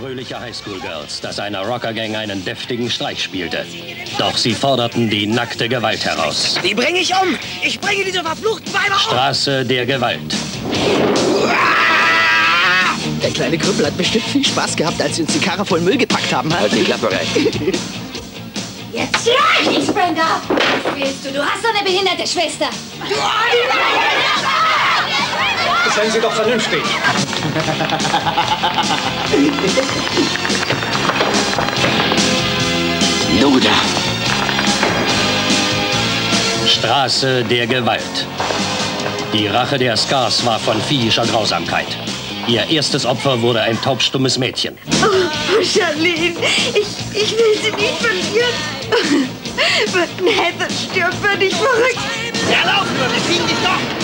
Fröhlicher Highschool-Girls, das einer Rockergang einen deftigen Streich spielte. Doch sie forderten die nackte Gewalt heraus. Die bringe ich um! Ich bringe diese verfluchten Weiber um! Straße der Gewalt. Der kleine Krüppel hat bestimmt viel Spaß gehabt, als sie uns die Karre voll Müll gepackt haben. Halt die Klappe rein. Jetzt schrei nicht, Brenda! Was willst du? Du hast doch eine behinderte Schwester. Seien Sie doch vernünftig. Luda. Straße der Gewalt. Die Rache der Scars war von viehischer Grausamkeit. Ihr erstes Opfer wurde ein taubstummes Mädchen. Oh, Charlene, ich, ich will sie nicht verlieren. Würden Heather stirbt, würde ich verrückt. Ja, lauf nur, wir kriegen dich doch!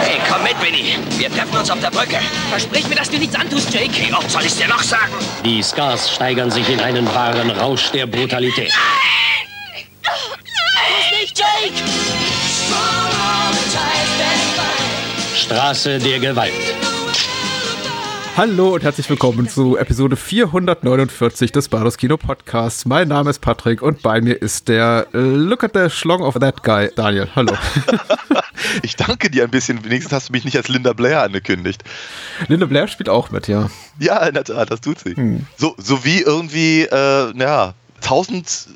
Hey, komm mit, Winnie. Wir treffen uns auf der Brücke. Versprich mir, dass du nichts antust, Jake. Wie oft soll ich's dir noch sagen? Die Scars steigern sich in einen wahren Rausch der Brutalität. Nicht, Jake! Straße der Gewalt. Hallo und herzlich willkommen zu Episode 449 des Bados Kino Podcasts. Mein Name ist Patrick und bei mir ist der äh, Look at the Schlong of that guy, Daniel. Hallo. Ich danke dir ein bisschen. Wenigstens hast du mich nicht als Linda Blair angekündigt. Linda Blair spielt auch mit, ja. Ja, in der Tat, das tut sie. Hm. So, so wie irgendwie, äh, ja, tausend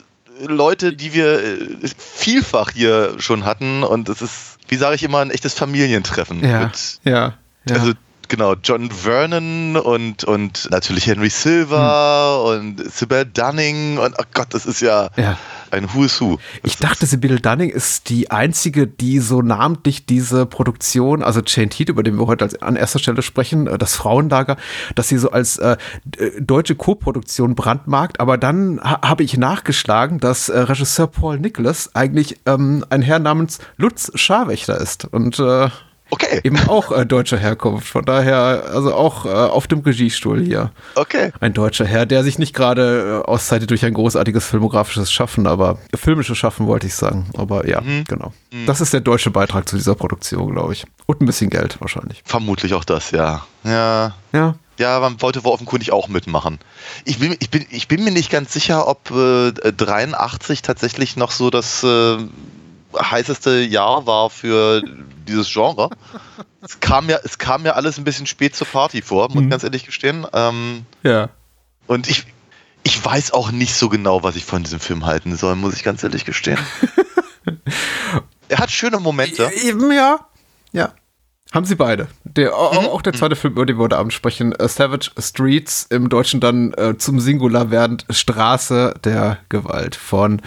Leute, die wir äh, vielfach hier schon hatten. Und es ist, wie sage ich immer, ein echtes Familientreffen. Ja. Mit, Ja. ja. Also, genau, John Vernon und, und natürlich Henry Silver und Sybil Dunning. Und oh Gott, das ist ja, Hm. Ja. ein Who is Who. Ich dachte, Sibylle Dunning ist die einzige, die so namentlich diese Produktion, also Jane Teet, über den wir heute als, an erster Stelle sprechen, äh, das Frauenlager, dass sie so als äh, d- deutsche Co-Produktion brandmarkt. Aber dann ha habe ich nachgeschlagen, dass äh, Regisseur Paul Nicholas eigentlich ähm, ein Herr namens Lutz Scharwächter ist und äh, Okay, eben auch äh, deutscher Herkunft. Von daher, also auch äh, auf dem Regiestuhl hier. okay. Ein deutscher Herr, der sich nicht gerade äh, auszeichnet durch ein großartiges filmografisches Schaffen, aber filmisches Schaffen wollte ich sagen. Aber ja, genau. Das ist der deutsche Beitrag zu dieser Produktion, glaube ich. Und ein bisschen Geld wahrscheinlich. Vermutlich auch das, ja. Ja, Ja. Ja, man wollte wohl offenkundig auch mitmachen. Ich bin, ich bin, ich bin mir nicht ganz sicher, ob äh, 83 tatsächlich noch so das äh, heißeste Jahr war für dieses Genre. Es kam ja, es kam ja alles ein bisschen spät zur Party vor, muss ich ganz ehrlich gestehen. Ähm, Ja. und ich, ich weiß auch nicht so genau, was ich von diesem Film halten soll, muss ich ganz ehrlich gestehen. er hat schöne Momente. Eben, ja. Ja. Haben sie beide. Der, au- Auch der zweite Film, über den wir heute Abend sprechen, äh, Savage Streets, im Deutschen dann äh, zum Singular werdend Straße der Gewalt von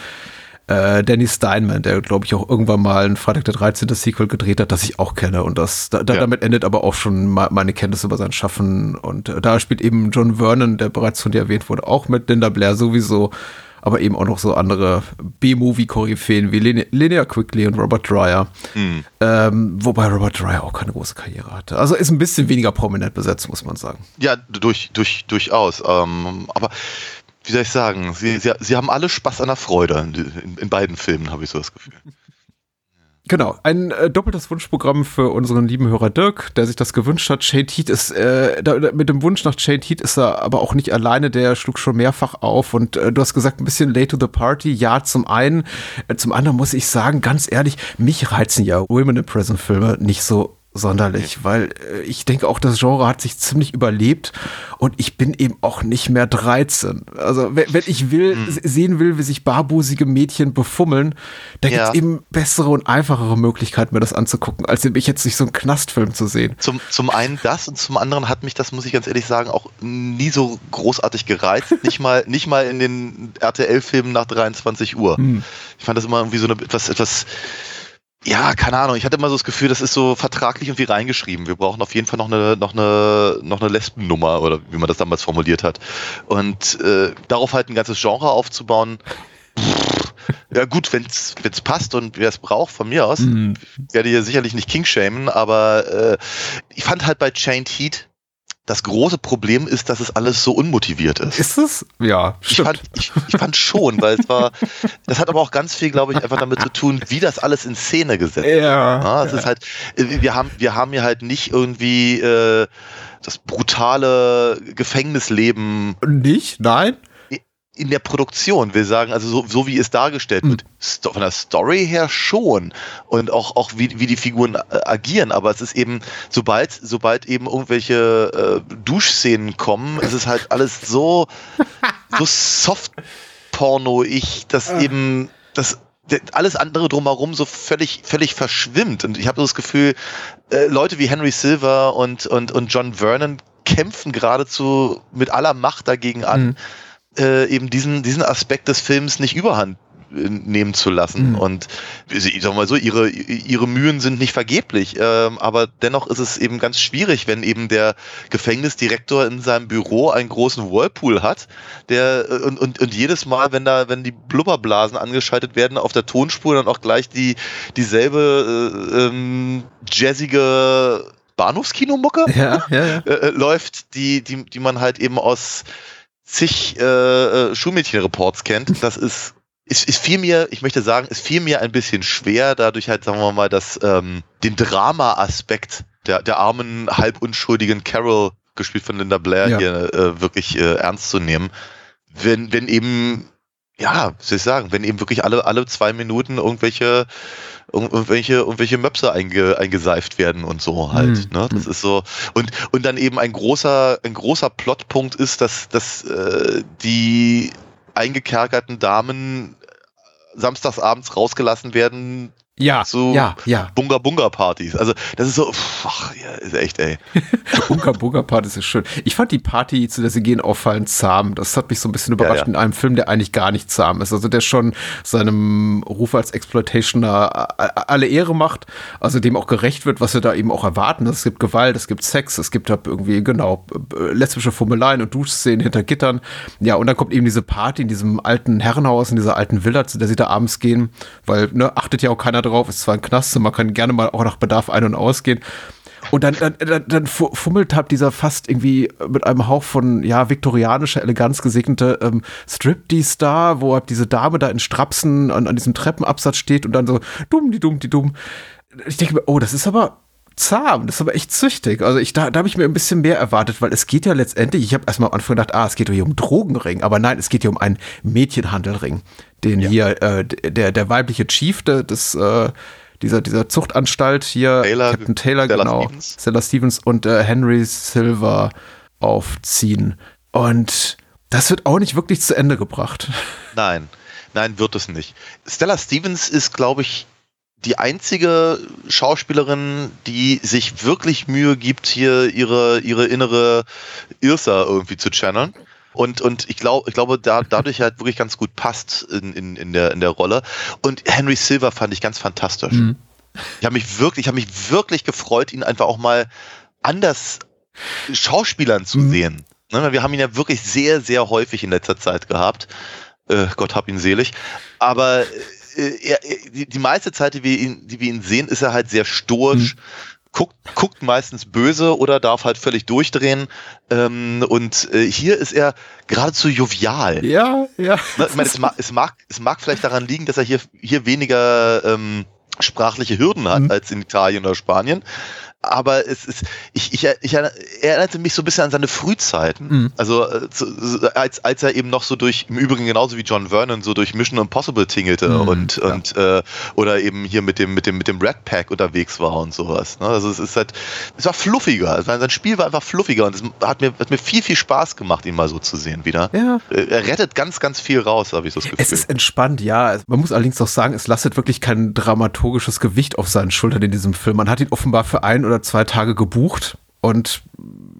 äh, Danny Steinman, der, glaube ich, auch irgendwann mal ein Freitag der 13. Sequel gedreht hat, das ich auch kenne. Und das, da, Ja. damit endet aber auch schon meine Kenntnis über sein Schaffen. Und äh, da spielt eben John Vernon, der bereits von dir erwähnt wurde, auch mit Linda Blair sowieso. Aber eben auch noch so andere B-Movie-Koryphäen wie Lin Linnea Quigley und Robert Dreyer. Ähm, wobei Robert Dreyer auch keine große Karriere hatte. Also ist ein bisschen weniger prominent besetzt, muss man sagen. Ja, durch, durch, durchaus. Ähm, aber wie soll ich sagen, sie, sie, sie haben alle Spaß an der Freude. In, in beiden Filmen habe ich so das Gefühl. Genau, ein äh, doppeltes Wunschprogramm für unseren lieben Hörer Dirk, der sich das gewünscht hat. Shane Heat ist, äh, da, mit dem Wunsch nach Shane Heat ist er aber auch nicht alleine, der schlug schon mehrfach auf und äh, du hast gesagt, ein bisschen late to the party. Ja, zum einen. Äh, zum anderen muss ich sagen, ganz ehrlich, mich reizen ja Women in Prison Filme nicht so sonderlich, weil äh, ich denke auch, das Genre hat sich ziemlich überlebt und ich bin eben auch nicht mehr 13. Also wenn, wenn ich will, Hm. s- sehen will, wie sich barbusige Mädchen befummeln, da Ja. gibt's eben bessere und einfachere Möglichkeiten, mir das anzugucken, als mich jetzt nicht so einen Knastfilm zu sehen. Zum, zum einen das und zum anderen hat mich, das muss ich ganz ehrlich sagen, auch nie so großartig gereizt. Nicht mal, nicht mal in den RTL-Filmen nach 23 Uhr. Ich fand das immer irgendwie so eine etwas, etwas, ja, keine Ahnung. Ich hatte immer so das Gefühl, das ist so vertraglich irgendwie reingeschrieben. Wir brauchen auf jeden Fall noch eine, noch eine, noch eine Lesbennummer oder wie man das damals formuliert hat. Und äh, darauf halt ein ganzes Genre aufzubauen, pff, Ja gut, wenn es passt und wer es braucht, von mir aus. Mhm. Ich werde hier sicherlich nicht King shamen, aber äh, ich fand halt bei Chained Heat, das große Problem ist, dass es alles so unmotiviert ist. Ist es? Ja, ich fand, ich, ich fand, schon, weil es war, das hat aber auch ganz viel, glaube ich, einfach damit zu tun, wie das alles in Szene gesetzt ist. Ja. ja es ist halt, wir haben, wir haben hier halt nicht irgendwie äh, das brutale Gefängnisleben. Nicht? Nein? In der Produktion, wir sagen, also so, so wie es dargestellt wird, hm. von der Story her schon und auch, auch wie, wie die Figuren äh, agieren, aber es ist eben, sobald, sobald eben irgendwelche äh, Duschszenen kommen, ist es halt alles so, so soft porno ich, dass ah. eben das alles andere drumherum so völlig, völlig verschwimmt. Und ich habe so das Gefühl, äh, Leute wie Henry Silver und, und, und John Vernon kämpfen geradezu mit aller Macht dagegen an. Mhm äh, eben diesen, diesen Aspekt des Films nicht überhand äh, nehmen zu lassen. Mhm. Und ich sag mal so, ihre, ihre Mühen sind nicht vergeblich, ähm, aber dennoch ist es eben ganz schwierig, wenn eben der Gefängnisdirektor in seinem Büro einen großen Whirlpool hat, der äh, und, und, und jedes Mal, wenn da, wenn die Blubberblasen angeschaltet werden, auf der Tonspur dann auch gleich die dieselbe äh, ähm, jazzige Bahnhofskinomucke ja, ja, ja. Äh, läuft, die, die, die man halt eben aus zig äh, äh, Schulmädchenreports kennt, das ist, ist, ist viel mir, ich möchte sagen, ist viel mir ein bisschen schwer, dadurch halt, sagen wir mal, dass ähm, den Drama-Aspekt der, der armen, halb unschuldigen Carol, gespielt von Linda Blair, ja. hier äh, wirklich äh, ernst zu nehmen. Wenn, wenn eben, ja, soll ich sagen, wenn eben wirklich alle, alle zwei Minuten irgendwelche irgendwelche, irgendwelche Möpse einge, eingeseift werden und so halt. Mhm. Ne? Das ist so. Und, und dann eben ein großer, ein großer Plotpunkt ist, dass, dass äh, die eingekerkerten Damen samstagsabends rausgelassen werden, ja, zu ja, ja. Bunga Bunga Partys. Also das ist so, ach, ja, ist echt, ey. Bunga Bunga Partys ist schön. Ich fand die Party, zu der sie gehen, auffallend zahm. Das hat mich so ein bisschen überrascht ja, ja. in einem Film, der eigentlich gar nicht zahm ist. Also der schon seinem Ruf als Exploitationer alle Ehre macht, also dem auch gerecht wird, was wir da eben auch erwarten. Es gibt Gewalt, es gibt Sex, es gibt irgendwie, genau, lesbische Fummeleien und Duschszenen hinter Gittern. Ja, und dann kommt eben diese Party in diesem alten Herrenhaus, in dieser alten Villa, zu der sie da abends gehen, weil, ne, achtet ja auch keiner drauf, ist zwar ein Knast, man kann gerne mal auch nach Bedarf ein- und ausgehen. Und dann, dann, dann, dann fummelt halt dieser fast irgendwie mit einem Hauch von, ja, viktorianischer Eleganz gesegnete ähm, Striptease-Star, wo halt diese Dame da in Strapsen an, an diesem Treppenabsatz steht und dann so dumm, die dumm, die dumm. Ich denke mir, oh, das ist aber zahm, das ist aber echt züchtig. Also ich, da, da habe ich mir ein bisschen mehr erwartet, weil es geht ja letztendlich, ich habe erstmal am Anfang gedacht, ah, es geht hier um Drogenring, aber nein, es geht hier um einen Mädchenhandelring den ja. hier, äh, der, der weibliche Chief des, äh, dieser, dieser Zuchtanstalt hier, Taylor, Captain Taylor, Stella genau, Stevens. Stella Stevens und äh, Henry Silver aufziehen. Und das wird auch nicht wirklich zu Ende gebracht. Nein, nein, wird es nicht. Stella Stevens ist, glaube ich, die einzige Schauspielerin, die sich wirklich Mühe gibt, hier ihre, ihre innere Irsa irgendwie zu channeln. Und, und ich glaube, ich glaube, da, dadurch halt wirklich ganz gut passt in, in, in, der, in der Rolle. Und Henry Silver fand ich ganz fantastisch. Mhm. Ich habe mich wirklich, ich habe mich wirklich gefreut, ihn einfach auch mal anders Schauspielern zu mhm. sehen. Ne, wir haben ihn ja wirklich sehr, sehr häufig in letzter Zeit gehabt. Äh, Gott hab ihn selig. Aber äh, er, die, die meiste Zeit, die wir ihn, die wir ihn sehen, ist er halt sehr stoisch. Mhm guckt, guckt meistens böse oder darf halt völlig durchdrehen. Ähm, und äh, hier ist er geradezu jovial. Ja, ja. Ne, ich meine, es, mag, es, mag, es mag vielleicht daran liegen, dass er hier, hier weniger ähm, sprachliche Hürden hat mhm. als in Italien oder Spanien aber es ist, ich, ich, ich erinnerte mich so ein bisschen an seine Frühzeiten. Mhm. Also äh, als, als er eben noch so durch, im Übrigen genauso wie John Vernon, so durch Mission Impossible tingelte mhm, und, ja. und äh, oder eben hier mit dem, mit dem, mit dem Red Pack unterwegs war und sowas. Ne? Also es ist halt, es war fluffiger. Also sein Spiel war einfach fluffiger und es hat mir, hat mir viel, viel Spaß gemacht, ihn mal so zu sehen wieder. Ja. Äh, er rettet ganz, ganz viel raus, habe ich so das Gefühl. Es ist entspannt, ja. Man muss allerdings auch sagen, es lastet wirklich kein dramaturgisches Gewicht auf seinen Schultern in diesem Film. Man hat ihn offenbar für ein oder oder zwei Tage gebucht und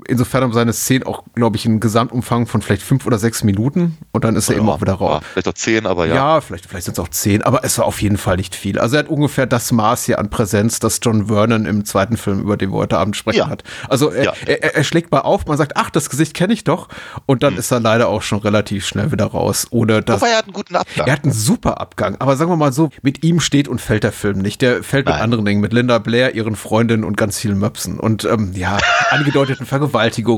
insofern haben seine Szenen auch, glaube ich, einen Gesamtumfang von vielleicht fünf oder sechs Minuten und dann ist er Ja, eben auch wieder raus. ja, vielleicht auch zehn, aber ja. Ja, vielleicht, vielleicht sind es auch zehn, aber es war auf jeden Fall nicht viel. Also er hat ungefähr das Maß hier an Präsenz, das John Vernon im zweiten Film, über den wir heute Abend sprechen, Ja. hat. Also er, er, er schlägt mal auf, man sagt, ach, das Gesicht kenne ich doch. Und dann ist er leider auch schon relativ schnell wieder raus. Ohne dass. Aber er hat einen guten Abgang. Er hat einen super Abgang, aber sagen wir mal so, mit ihm steht und fällt der Film nicht. Der fällt mit Nein. anderen Dingen, mit Linda Blair, ihren Freundinnen und ganz vielen Möpsen und ähm, ja, angedeuteten Vergewaltigungen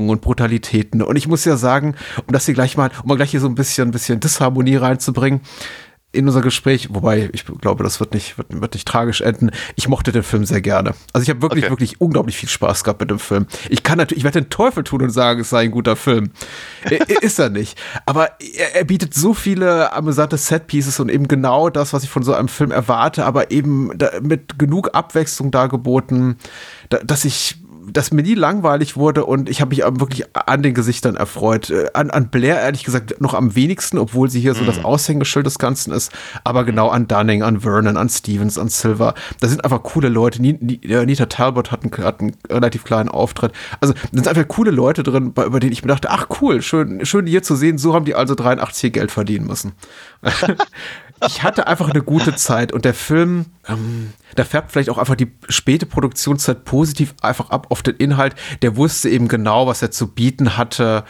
und Brutalitäten. Und ich muss ja sagen, um das hier gleich mal, um mal gleich hier so ein bisschen, ein bisschen Disharmonie reinzubringen, in unser Gespräch, wobei ich glaube, das wird nicht, wird, wird nicht tragisch enden. Ich mochte den Film sehr gerne. Also ich habe wirklich, Okay. wirklich unglaublich viel Spaß gehabt mit dem Film. Ich kann natürlich, ich werde den Teufel tun und sagen, es sei ein guter Film. Ist er nicht. Aber er, er bietet so viele amüsante Setpieces und eben genau das, was ich von so einem Film erwarte, aber eben da, mit genug Abwechslung dargeboten, da, dass ich dass mir nie langweilig wurde und ich habe mich wirklich an den Gesichtern erfreut. Äh, An, an Blair ehrlich gesagt noch am wenigsten, obwohl sie hier so das Aushängeschild des Ganzen ist. Aber genau an Dunning, an Vernon, an Stevens, an Silver. Da sind einfach coole Leute. Äh, Nita Talbot hat einen, hat einen relativ kleinen Auftritt. Also da sind einfach coole Leute drin, bei, über denen ich mir dachte, ach cool, schön, schön die hier zu sehen. So haben die also 83 hier Geld verdienen müssen. ich hatte einfach eine gute Zeit und der Film, ähm, da färbt vielleicht auch einfach die späte Produktionszeit positiv einfach ab auf den Inhalt. Der wusste eben genau, was er zu bieten hatte,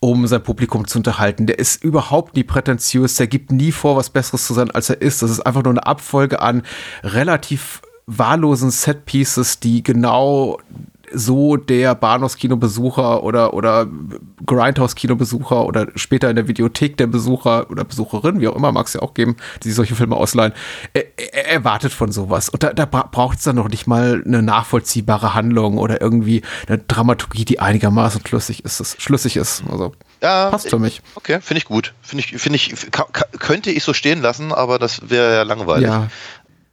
um sein Publikum zu unterhalten. Der ist überhaupt nie prätentiös, der gibt nie vor, was Besseres zu sein, als er ist. Das ist einfach nur eine Abfolge an relativ wahllosen Setpieces, die genau so der Bahnhofskinobesucher oder, oder Grindhouse-Kinobesucher oder später in der Videothek der Besucher oder Besucherin, wie auch immer, mag es ja auch geben, die sich solche Filme ausleihen, er, er erwartet von sowas. Und da, da braucht es dann noch nicht mal eine nachvollziehbare Handlung oder irgendwie eine Dramaturgie, die einigermaßen schlüssig ist. Schlüssig ist. Also Ja, passt für mich. Okay, finde ich gut. Finde ich, finde ich, könnte ich so stehen lassen, aber das wäre ja langweilig. Ja.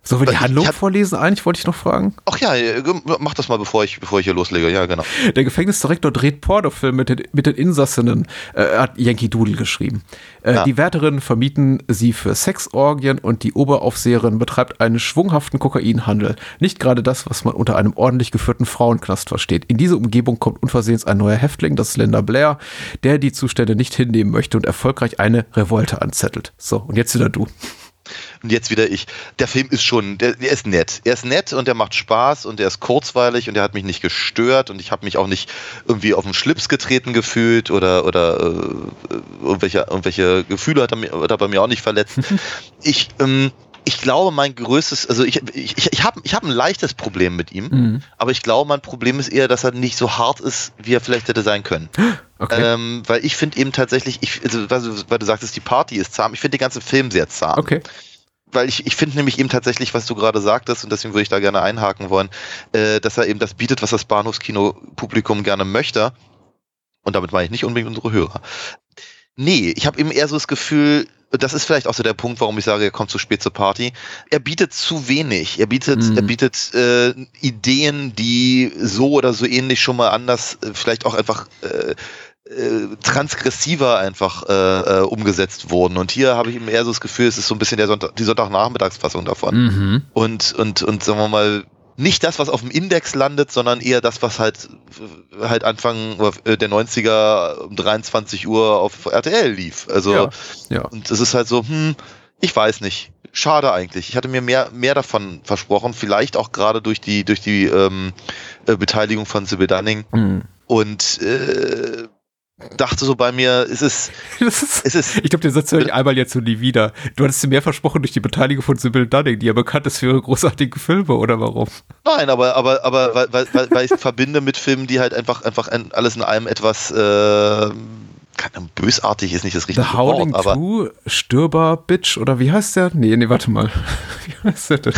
Sollen wir die Ich- Handlung hab- vorlesen? Eigentlich wollte ich noch fragen. Ach ja, äh, mach das mal, bevor ich, bevor ich hier loslege. Ja, genau. Der Gefängnisdirektor dreht Pornofilm mit den, mit den Insassinnen, äh, hat Yankee Doodle geschrieben. Äh, Ja. Die Wärterinnen vermieten sie für Sexorgien und die Oberaufseherin betreibt einen schwunghaften Kokainhandel. Nicht gerade das, was man unter einem ordentlich geführten Frauenknast versteht. In diese Umgebung kommt unversehens ein neuer Häftling, das ist Linda Blair, der die Zustände nicht hinnehmen möchte und erfolgreich eine Revolte anzettelt. So, und jetzt wieder du. Und jetzt wieder ich. Der Film ist schon, der, der ist nett. Er ist nett und der macht Spaß und der ist kurzweilig und der hat mich nicht gestört und ich habe mich auch nicht irgendwie auf den Schlips getreten gefühlt oder, oder äh, irgendwelche, irgendwelche Gefühle hat er, mir, hat er bei mir auch nicht verletzt. ich, ähm, ich glaube, mein größtes, also ich, ich, ich, habe ich hab ein leichtes Problem mit ihm, aber ich glaube, mein Problem ist eher, dass er nicht so hart ist, wie er vielleicht hätte sein können. Okay. Ähm, weil ich finde eben tatsächlich, ich, also, weil, du, weil du sagtest, die Party ist zahm, ich finde den ganzen Film sehr zahm Okay. Weil ich, ich finde nämlich eben tatsächlich, was du gerade sagtest, und deswegen würde ich da gerne einhaken wollen, äh, dass er eben das bietet, was das Bahnhofskino-Publikum gerne möchte. Und damit meine ich nicht unbedingt unsere Hörer. Nee, ich habe eben eher so das Gefühl, das ist vielleicht auch so der Punkt, warum ich sage, er kommt zu spät zur Party. Er bietet zu wenig. Er bietet, Mhm. er bietet äh, Ideen, die so oder so ähnlich schon mal anders, äh, vielleicht auch einfach äh, äh, transgressiver einfach äh, äh, umgesetzt wurden. Und hier habe ich eben eher so das Gefühl, es ist so ein bisschen der Sonntag, die Sonntagnachmittagsfassung davon. Mhm. Und, und, und sagen wir mal, nicht das, was auf dem Index landet, sondern eher das, was halt, halt Anfang äh, der 90er um 23 Uhr auf RTL lief. Also, Ja. Ja. und es ist halt so, hm, ich weiß nicht. Schade eigentlich. Ich hatte mir mehr, mehr davon versprochen, vielleicht auch gerade durch die, durch die ähm, äh, Beteiligung von Sybil Dunning. Mhm. Und äh, dachte so bei mir, es ist, ist, es ist ich glaube, den Satz höre ich einmal jetzt und nie wieder. Du hattest dir mehr versprochen durch die Beteiligung von Sybil Dunning, die ja bekannt ist für ihre großartigen Filme, oder warum? Nein, aber, aber, aber weil, weil, weil, weil ich es verbinde mit Filmen, die halt einfach, einfach ein, alles in allem etwas äh, bösartig ist nicht das richtige The Howling Wort, aber Two, Stürber Bitch, oder wie heißt der? Nee, nee, warte mal. Wie heißt der denn?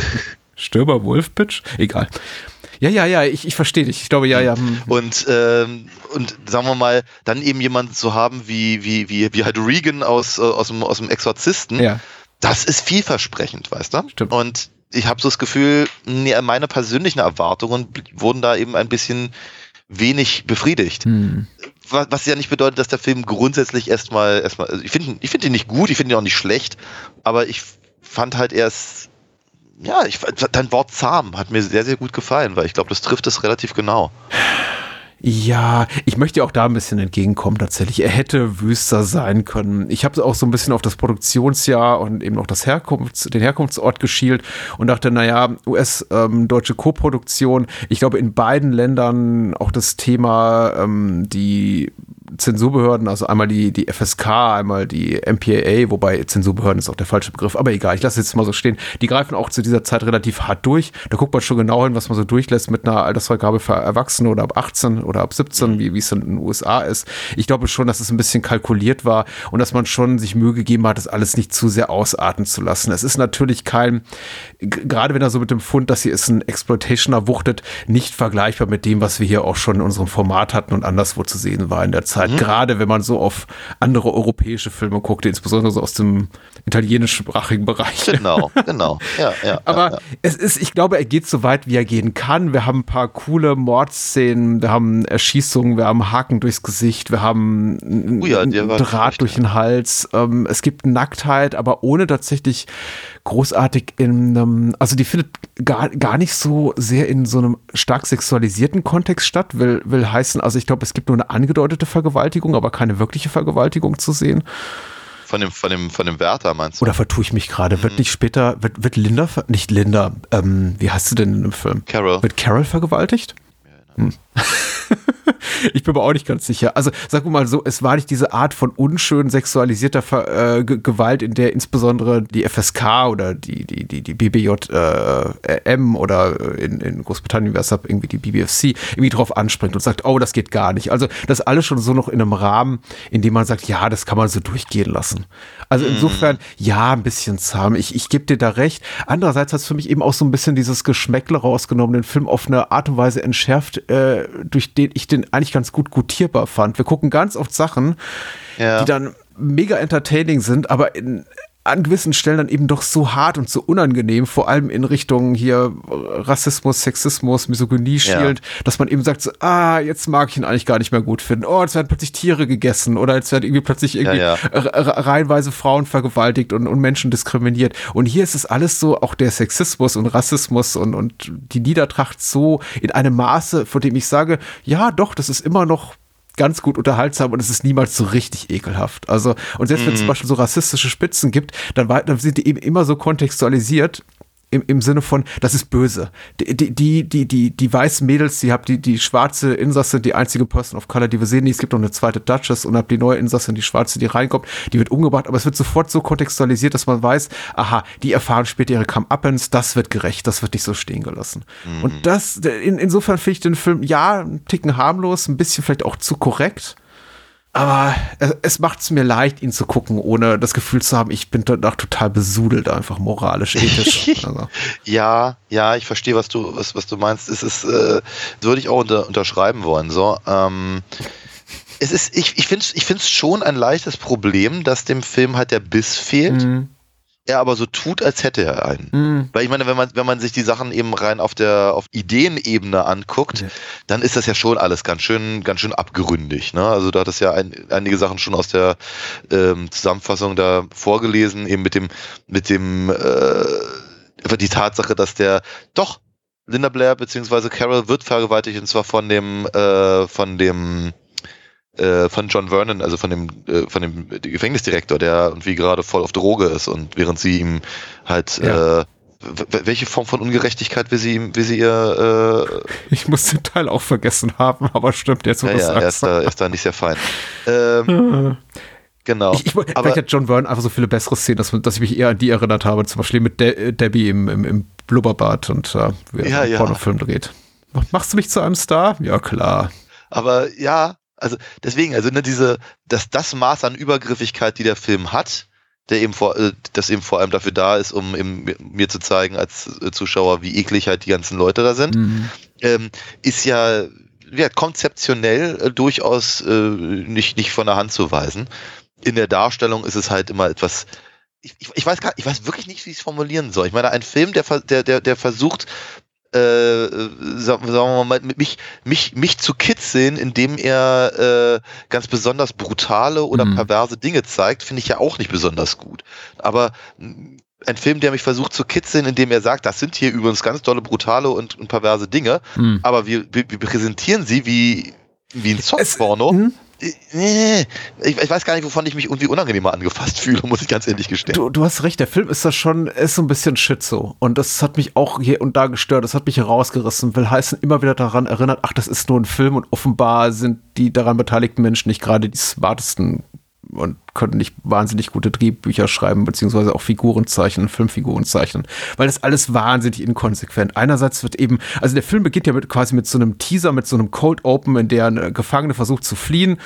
Stürber Wolf Bitch? Egal. Ja, ja, ja, ich, ich verstehe dich. Ich glaube, ja, ja. hm. und, ähm, und sagen wir mal, dann eben jemanden zu haben wie, wie, wie, wie halt Regan aus, äh, aus, dem, aus dem Exorzisten, Ja. das ist vielversprechend, weißt du? Stimmt. Und ich habe so das Gefühl, nee, meine persönlichen Erwartungen wurden da eben ein bisschen wenig befriedigt. Hm. was, was ja nicht bedeutet, dass der Film grundsätzlich erstmal erstmal also ich finde ich finde ihn nicht gut, ich finde ihn auch nicht schlecht, aber ich fand halt erst ja, ich dein Wort zahm hat mir sehr sehr gut gefallen, weil ich glaube, das trifft es relativ genau. Ja, ich möchte auch da ein bisschen entgegenkommen tatsächlich. Er hätte wüster sein können. Ich habe auch so ein bisschen auf das Produktionsjahr und eben auch das Herkunfts-, den Herkunftsort geschielt und dachte, naja, US-deutsche ähm, Koproduktion. Ich glaube, in beiden Ländern auch das Thema, ähm, die Zensurbehörden, also einmal die, die FSK, einmal die MPAA, wobei Zensurbehörden ist auch der falsche Begriff, aber egal, ich lasse es jetzt mal so stehen. Die greifen auch zu dieser Zeit relativ hart durch. Da guckt man schon genau hin, was man so durchlässt mit einer Altersfreigabe für Erwachsene oder ab 18 oder ab 17, wie, wie es in den USA ist. Ich glaube schon, dass es ein bisschen kalkuliert war und dass man schon sich Mühe gegeben hat, das alles nicht zu sehr ausarten zu lassen. Es ist natürlich kein, gerade wenn er so mit dem Fund, dass hier ist ein Exploitationer wuchtet, nicht vergleichbar mit dem, was wir hier auch schon in unserem Format hatten und anderswo zu sehen war in der Zeit. Mhm. Gerade wenn man so auf andere europäische Filme guckt, insbesondere so aus dem italienischsprachigen Bereich. Genau, genau. Ja, ja, Aber ja, es ist, ich glaube, er geht so weit, wie er gehen kann. Wir haben ein paar coole Mordszenen, wir haben Erschießungen, wir haben Haken durchs Gesicht, wir haben oh ja, Draht durch den Hals. Ähm, es gibt Nacktheit, aber ohne tatsächlich großartig in einem, also die findet gar, gar nicht so sehr in so einem stark sexualisierten Kontext statt, will, will heißen, also ich glaube, es gibt nur eine angedeutete Vergewaltigung, aber keine wirkliche Vergewaltigung zu sehen. Von dem, von dem, von dem Wärter meinst du? Oder vertue ich mich gerade? Mhm. Wird nicht später, wird, wird Linda, nicht Linda, ähm, wie heißt sie denn in dem Film? Carol. Wird Carol vergewaltigt? Hm. ich bin mir auch nicht ganz sicher. Also wir mal so, es war nicht diese Art von unschön sexualisierter Ver äh, Gewalt, in der insbesondere die FSK oder die, die, die, die BBJM äh, oder in, in Großbritannien wäre es irgendwie die BBFC irgendwie drauf anspringt und sagt, oh, das geht gar nicht. Also das alles schon so noch in einem Rahmen, in dem man sagt, ja, das kann man so durchgehen lassen. Also mhm. insofern, ja, ein bisschen zahm. Ich, ich gebe dir da recht. Andererseits hat es für mich eben auch so ein bisschen dieses Geschmäckle rausgenommen, den Film auf eine Art und Weise entschärft, äh, durch den ich den eigentlich ganz gut gutierbar fand. Wir gucken ganz oft Sachen, ja. die dann mega entertaining sind, aber in an gewissen Stellen dann eben doch so hart und so unangenehm, vor allem in Richtung hier Rassismus, Sexismus, Misogynie schielt, ja. dass man eben sagt, so, ah, jetzt mag ich ihn eigentlich gar nicht mehr gut finden. Oh, jetzt werden plötzlich Tiere gegessen oder jetzt werden irgendwie plötzlich irgendwie ja, ja. reihenweise Frauen vergewaltigt und, und Menschen diskriminiert. Und hier ist es alles so, auch der Sexismus und Rassismus und, und die Niedertracht so in einem Maße, von dem ich sage, ja, doch, das ist immer noch ganz gut unterhaltsam und es ist niemals so richtig ekelhaft. Also, und selbst wenn es zum mhm. Beispiel so rassistische Spitzen gibt, dann, dann sind die eben immer so kontextualisiert, im, im Sinne von, das ist böse. Die, die, die, die, die, weißen Mädels, die habt die, die schwarze Insasse, die einzige Person of Color, die wir sehen, es gibt noch eine zweite Duchess und habt die neue Insasse, die schwarze, die reinkommt, die wird umgebracht, aber es wird sofort so kontextualisiert, dass man weiß, aha, die erfahren später ihre Come-Uppens, das wird gerecht, das wird nicht so stehen gelassen. Mhm. Und das, in, insofern finde ich den Film, ja, ein Ticken harmlos, ein bisschen vielleicht auch zu korrekt aber es macht es mir leicht, ihn zu gucken, ohne das Gefühl zu haben, ich bin danach total besudelt, einfach moralisch, ethisch. Also. ja, ja, ich verstehe, was du, was, was du meinst. Es ist, äh, würde ich auch unter, unterschreiben wollen. So, ähm, es ist, ich, ich finde es ich find's schon ein leichtes Problem, dass dem Film halt der Biss fehlt. Mhm er aber so tut, als hätte er einen. Mhm. Weil ich meine, wenn man, wenn man sich die Sachen eben rein auf der auf Ideenebene anguckt, ja. dann ist das ja schon alles ganz schön, ganz schön abgeründig. Ne? Also da hat es ja ein, einige Sachen schon aus der ähm, Zusammenfassung da vorgelesen, eben mit dem, mit dem äh, die Tatsache, dass der doch Linda Blair bzw. Carol wird vergewaltigt und zwar von dem äh, von dem äh, von John Vernon, also von dem, äh, von dem Gefängnisdirektor, der irgendwie gerade voll auf Droge ist und während sie ihm halt ja. äh, welche Form von Ungerechtigkeit will sie, will sie ihr. Äh ich muss den Teil auch vergessen haben, aber stimmt, jetzt wo ja, ja, er ist, da, er ist da nicht sehr fein. Ähm, genau. Ich, ich, aber, vielleicht hat John Verne einfach so viele bessere Szenen, dass, dass ich mich eher an die erinnert habe, zum Beispiel mit De Debbie im, im, im Blubberbad und äh, wie er ja, einen ja. Pornofilm dreht. Machst du mich zu einem Star? Ja, klar. Aber ja, also deswegen, also ne, diese, dass das Maß an Übergriffigkeit, die der Film hat, der eben vor, äh, das eben vor allem dafür da ist, um eben mir zu zeigen als äh, Zuschauer, wie eklig halt die ganzen Leute da sind, mhm. ähm, ist ja, ja konzeptionell äh, durchaus äh, nicht, nicht von der Hand zu weisen. In der Darstellung ist es halt immer etwas, ich, ich, weiß gar, ich weiß wirklich nicht, wie ich es formulieren soll. Ich meine, ein Film, der, der, der, der versucht, äh, sagen wir mal, mich, mich, mich zu kitzeln, indem er äh, ganz besonders brutale oder mhm. perverse Dinge zeigt, finde ich ja auch nicht besonders gut. Aber mm, ein Film, der mich versucht zu kitzeln, indem er sagt, das sind hier übrigens ganz tolle, brutale und, und perverse Dinge, mhm. aber wir, wir, wir präsentieren sie wie wie ein Softporno. Hm? Nee, ich, ich weiß gar nicht, wovon ich mich irgendwie unangenehmer angefasst fühle, muss ich ganz ehrlich gestehen. Du, du hast recht, der Film ist da schon, ist so ein bisschen Schizo. Und das hat mich auch hier und da gestört. Das hat mich herausgerissen, will heißen, immer wieder daran erinnert, ach, das ist nur ein Film und offenbar sind die daran beteiligten Menschen nicht gerade die smartesten und konnten nicht wahnsinnig gute Drehbücher schreiben, beziehungsweise auch Figuren zeichnen, Filmfiguren zeichnen, weil das alles wahnsinnig inkonsequent. Einerseits wird eben, also der Film beginnt ja mit, quasi mit so einem Teaser, mit so einem Cold Open, in der ein Gefangene versucht zu fliehen.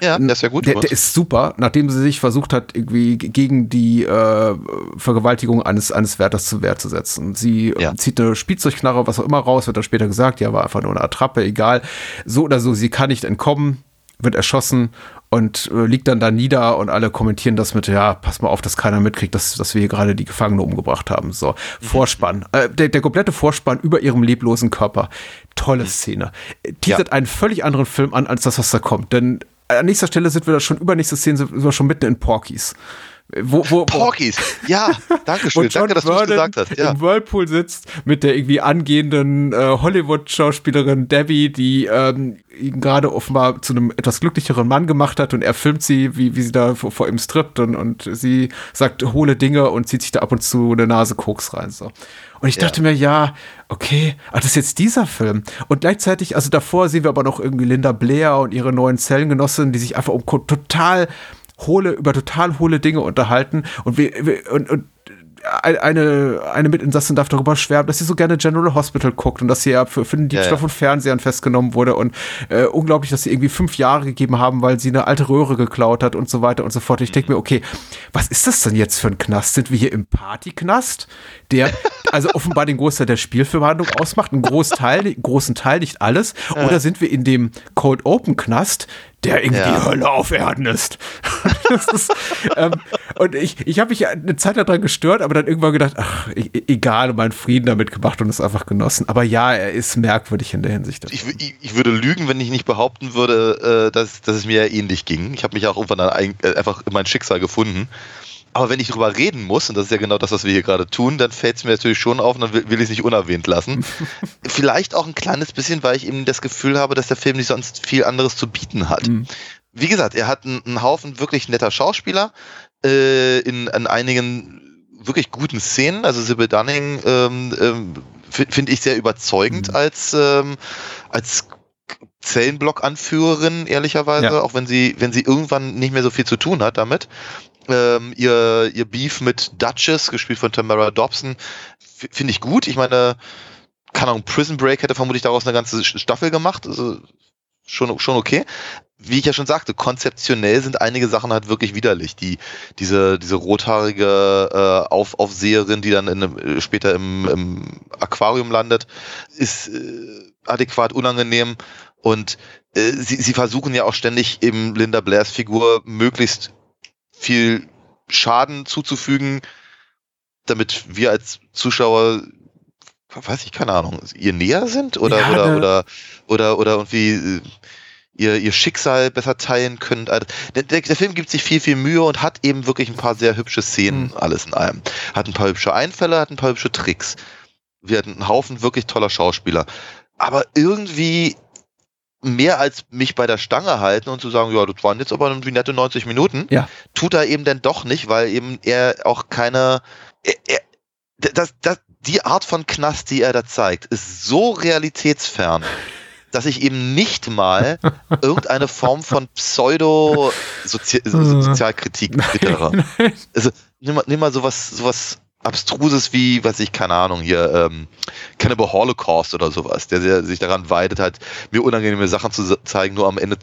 Ja, der ist ja gut. Der, der ist super, nachdem sie sich versucht hat, irgendwie gegen die äh, Vergewaltigung eines, eines Wärters zu Wehr zu setzen. Sie äh, Ja. zieht eine Spielzeugknarre, was auch immer raus, wird dann später gesagt, ja, war einfach nur eine Attrappe, egal. So oder so, sie kann nicht entkommen, wird erschossen und äh, liegt dann da nieder und alle kommentieren das mit, ja, pass mal auf, dass keiner mitkriegt, dass, dass wir hier gerade die Gefangene umgebracht haben. So, Vorspann. Äh, der, der komplette Vorspann über ihrem leblosen Körper. Tolle Szene. Äh, Teasert einen völlig anderen Film an, als das, was da kommt. Denn an nächster Stelle sind wir da schon, übernächste Szene sind wir schon mitten in Porkies. Wo, wo, wo, Porkies, ja, danke schön, danke, dass du es gesagt hast. Ja. im Whirlpool sitzt mit der irgendwie angehenden äh, Hollywood-Schauspielerin Debbie, die ähm, ihn gerade offenbar zu einem etwas glücklicheren Mann gemacht hat und er filmt sie, wie, wie sie da vor, vor ihm strippt und, und sie sagt hohle Dinge und zieht sich da ab und zu eine Nase Koks rein. So. Und ich Ja. dachte mir, ja, okay, ah, das ist jetzt dieser Film. Und gleichzeitig, also davor sehen wir aber noch irgendwie Linda Blair und ihre neuen Zellengenossin, die sich einfach um total hohle, über total hohle Dinge unterhalten. Und wir, wir und, und eine, eine Mitinsassin darf darüber schwärmen, dass sie so gerne General Hospital guckt und dass sie ja für, für den Diebstahl ja. von Fernsehern festgenommen wurde und äh, unglaublich, dass sie irgendwie fünf Jahre gegeben haben, weil sie eine alte Röhre geklaut hat und so weiter und so fort. Ich denke mir, okay, was ist das denn jetzt für ein Knast? Sind wir hier im Partyknast, der also offenbar den Großteil der Spielverhandlung ausmacht, einen Großteil, großen Teil, nicht alles, oder sind wir in dem Cold Open Knast, der irgendwie Ja. die Hölle auf Erden ist. ist ähm, und ich, ich habe mich eine Zeit lang daran gestört, aber dann irgendwann gedacht, ach, e egal, meinen Frieden damit gemacht und es einfach genossen. Aber ja, er ist merkwürdig in der Hinsicht. Ich, ich, ich würde lügen, wenn ich nicht behaupten würde, äh, dass, dass es mir ähnlich ging. Ich habe mich auch irgendwann dann ein, äh, einfach in mein Schicksal gefunden. Aber wenn ich drüber reden muss, und das ist ja genau das, was wir hier gerade tun, dann fällt es mir natürlich schon auf und dann will, will ich es nicht unerwähnt lassen. Vielleicht auch ein kleines bisschen, weil ich eben das Gefühl habe, dass der Film nicht sonst viel anderes zu bieten hat. Wie gesagt, er hat einen, einen Haufen wirklich netter Schauspieler äh, in, in einigen wirklich guten Szenen. Also Sybil Dunning ähm, ähm, fi- finde ich sehr überzeugend als, ähm, als Zellenblock-Anführerin, ehrlicherweise, Ja. auch wenn sie, wenn sie irgendwann nicht mehr so viel zu tun hat damit. Ähm, ihr, ihr Beef mit Duchess, gespielt von Tamara Dobson, finde ich gut. Ich meine, keine Ahnung, Prison Break hätte vermutlich daraus eine ganze Staffel gemacht. Also schon, schon okay. Wie ich ja schon sagte, konzeptionell sind einige Sachen halt wirklich widerlich. Die, diese, diese rothaarige äh, Auf, Aufseherin, die dann in einem, äh, später im, im Aquarium landet, ist äh, adäquat unangenehm. Und äh, sie, sie versuchen ja auch ständig eben Linda Blairs Figur möglichst viel Schaden zuzufügen, damit wir als Zuschauer, weiß ich, keine Ahnung, ihr näher sind oder Ja, oder, ne. oder oder oder irgendwie äh, ihr, ihr Schicksal besser teilen können. Also, Der, der, der Film gibt sich viel, viel Mühe und hat eben wirklich ein paar sehr hübsche Szenen, alles in allem. Hat ein paar hübsche Einfälle, hat ein paar hübsche Tricks. Wir hatten einen Haufen wirklich toller Schauspieler. Aber irgendwie mehr als mich bei der Stange halten und zu sagen, ja, das waren jetzt aber irgendwie nette 90 Minuten, Ja. tut er eben dann doch nicht, weil eben er auch keine, er, er, das, das, die Art von Knast, die er da zeigt, ist so realitätsfern, dass ich eben nicht mal irgendeine Form von Pseudo-Sozialkritik bittere. Also, nimm mal, nimm mal sowas, sowas Abstruses wie, was ich, keine Ahnung, hier, ähm, Cannibal Holocaust oder sowas, der sich daran weidet hat, mir unangenehme Sachen zu zeigen, nur am Ende,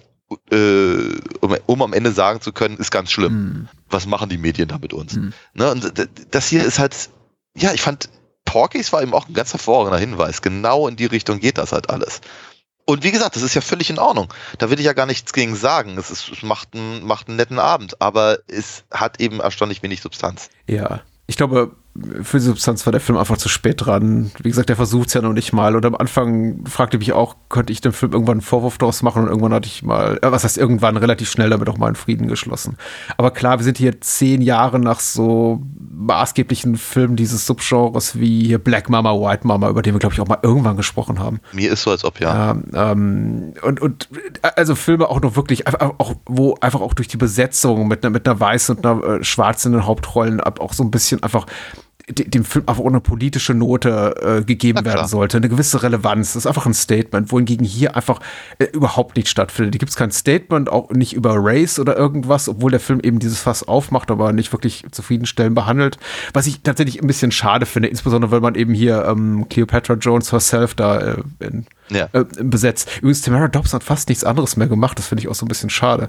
äh, um, um am Ende sagen zu können, ist ganz schlimm. Hm. Was machen die Medien da mit uns? Hm. Ne? Und das hier ist halt, ja, ich fand, Porky's war eben auch ein ganz hervorragender Hinweis. Genau in die Richtung geht das halt alles. Und wie gesagt, das ist ja völlig in Ordnung. Da will ich ja gar nichts gegen sagen. Es, ist, es macht, einen, macht einen netten Abend, aber es hat eben erstaunlich wenig Substanz. Ja, ich glaube, für die Substanz war der Film einfach zu spät dran. Wie gesagt, der versucht es ja noch nicht mal. Und am Anfang fragte mich auch, könnte ich dem Film irgendwann einen Vorwurf daraus machen? Und irgendwann hatte ich mal, äh, was heißt irgendwann, relativ schnell damit auch mal einen Frieden geschlossen. Aber klar, wir sind hier zehn Jahre nach so maßgeblichen Filmen dieses Subgenres wie Black Mama, White Mama, über den wir, glaube ich, auch mal irgendwann gesprochen haben. Mir ist so, als ob ja. Ähm, ähm, und, und also Filme auch noch wirklich, auch, wo einfach auch durch die Besetzung mit einer, mit einer weißen und einer äh, schwarzen in den Hauptrollen auch so ein bisschen einfach dem Film einfach eine politische Note äh, gegeben werden sollte, eine gewisse Relevanz. Das ist einfach ein Statement, wohingegen hier einfach äh, überhaupt nicht stattfindet. Hier gibt es kein Statement, auch nicht über Race oder irgendwas, obwohl der Film eben dieses Fass aufmacht, aber nicht wirklich zufriedenstellend behandelt. Was ich tatsächlich ein bisschen schade finde, insbesondere weil man eben hier ähm, Cleopatra Jones herself da äh, in, ja. äh, besetzt. Übrigens, Tamara Dobbs hat fast nichts anderes mehr gemacht, das finde ich auch so ein bisschen schade.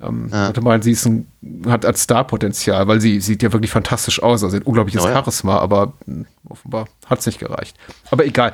Ähm, ja. Hatte meinen, sie ist ein, hat als Starpotenzial, weil sie sieht ja wirklich fantastisch aus. Also hat unglaubliches oh ja. Charisma, aber hm, offenbar hat es nicht gereicht. Aber egal.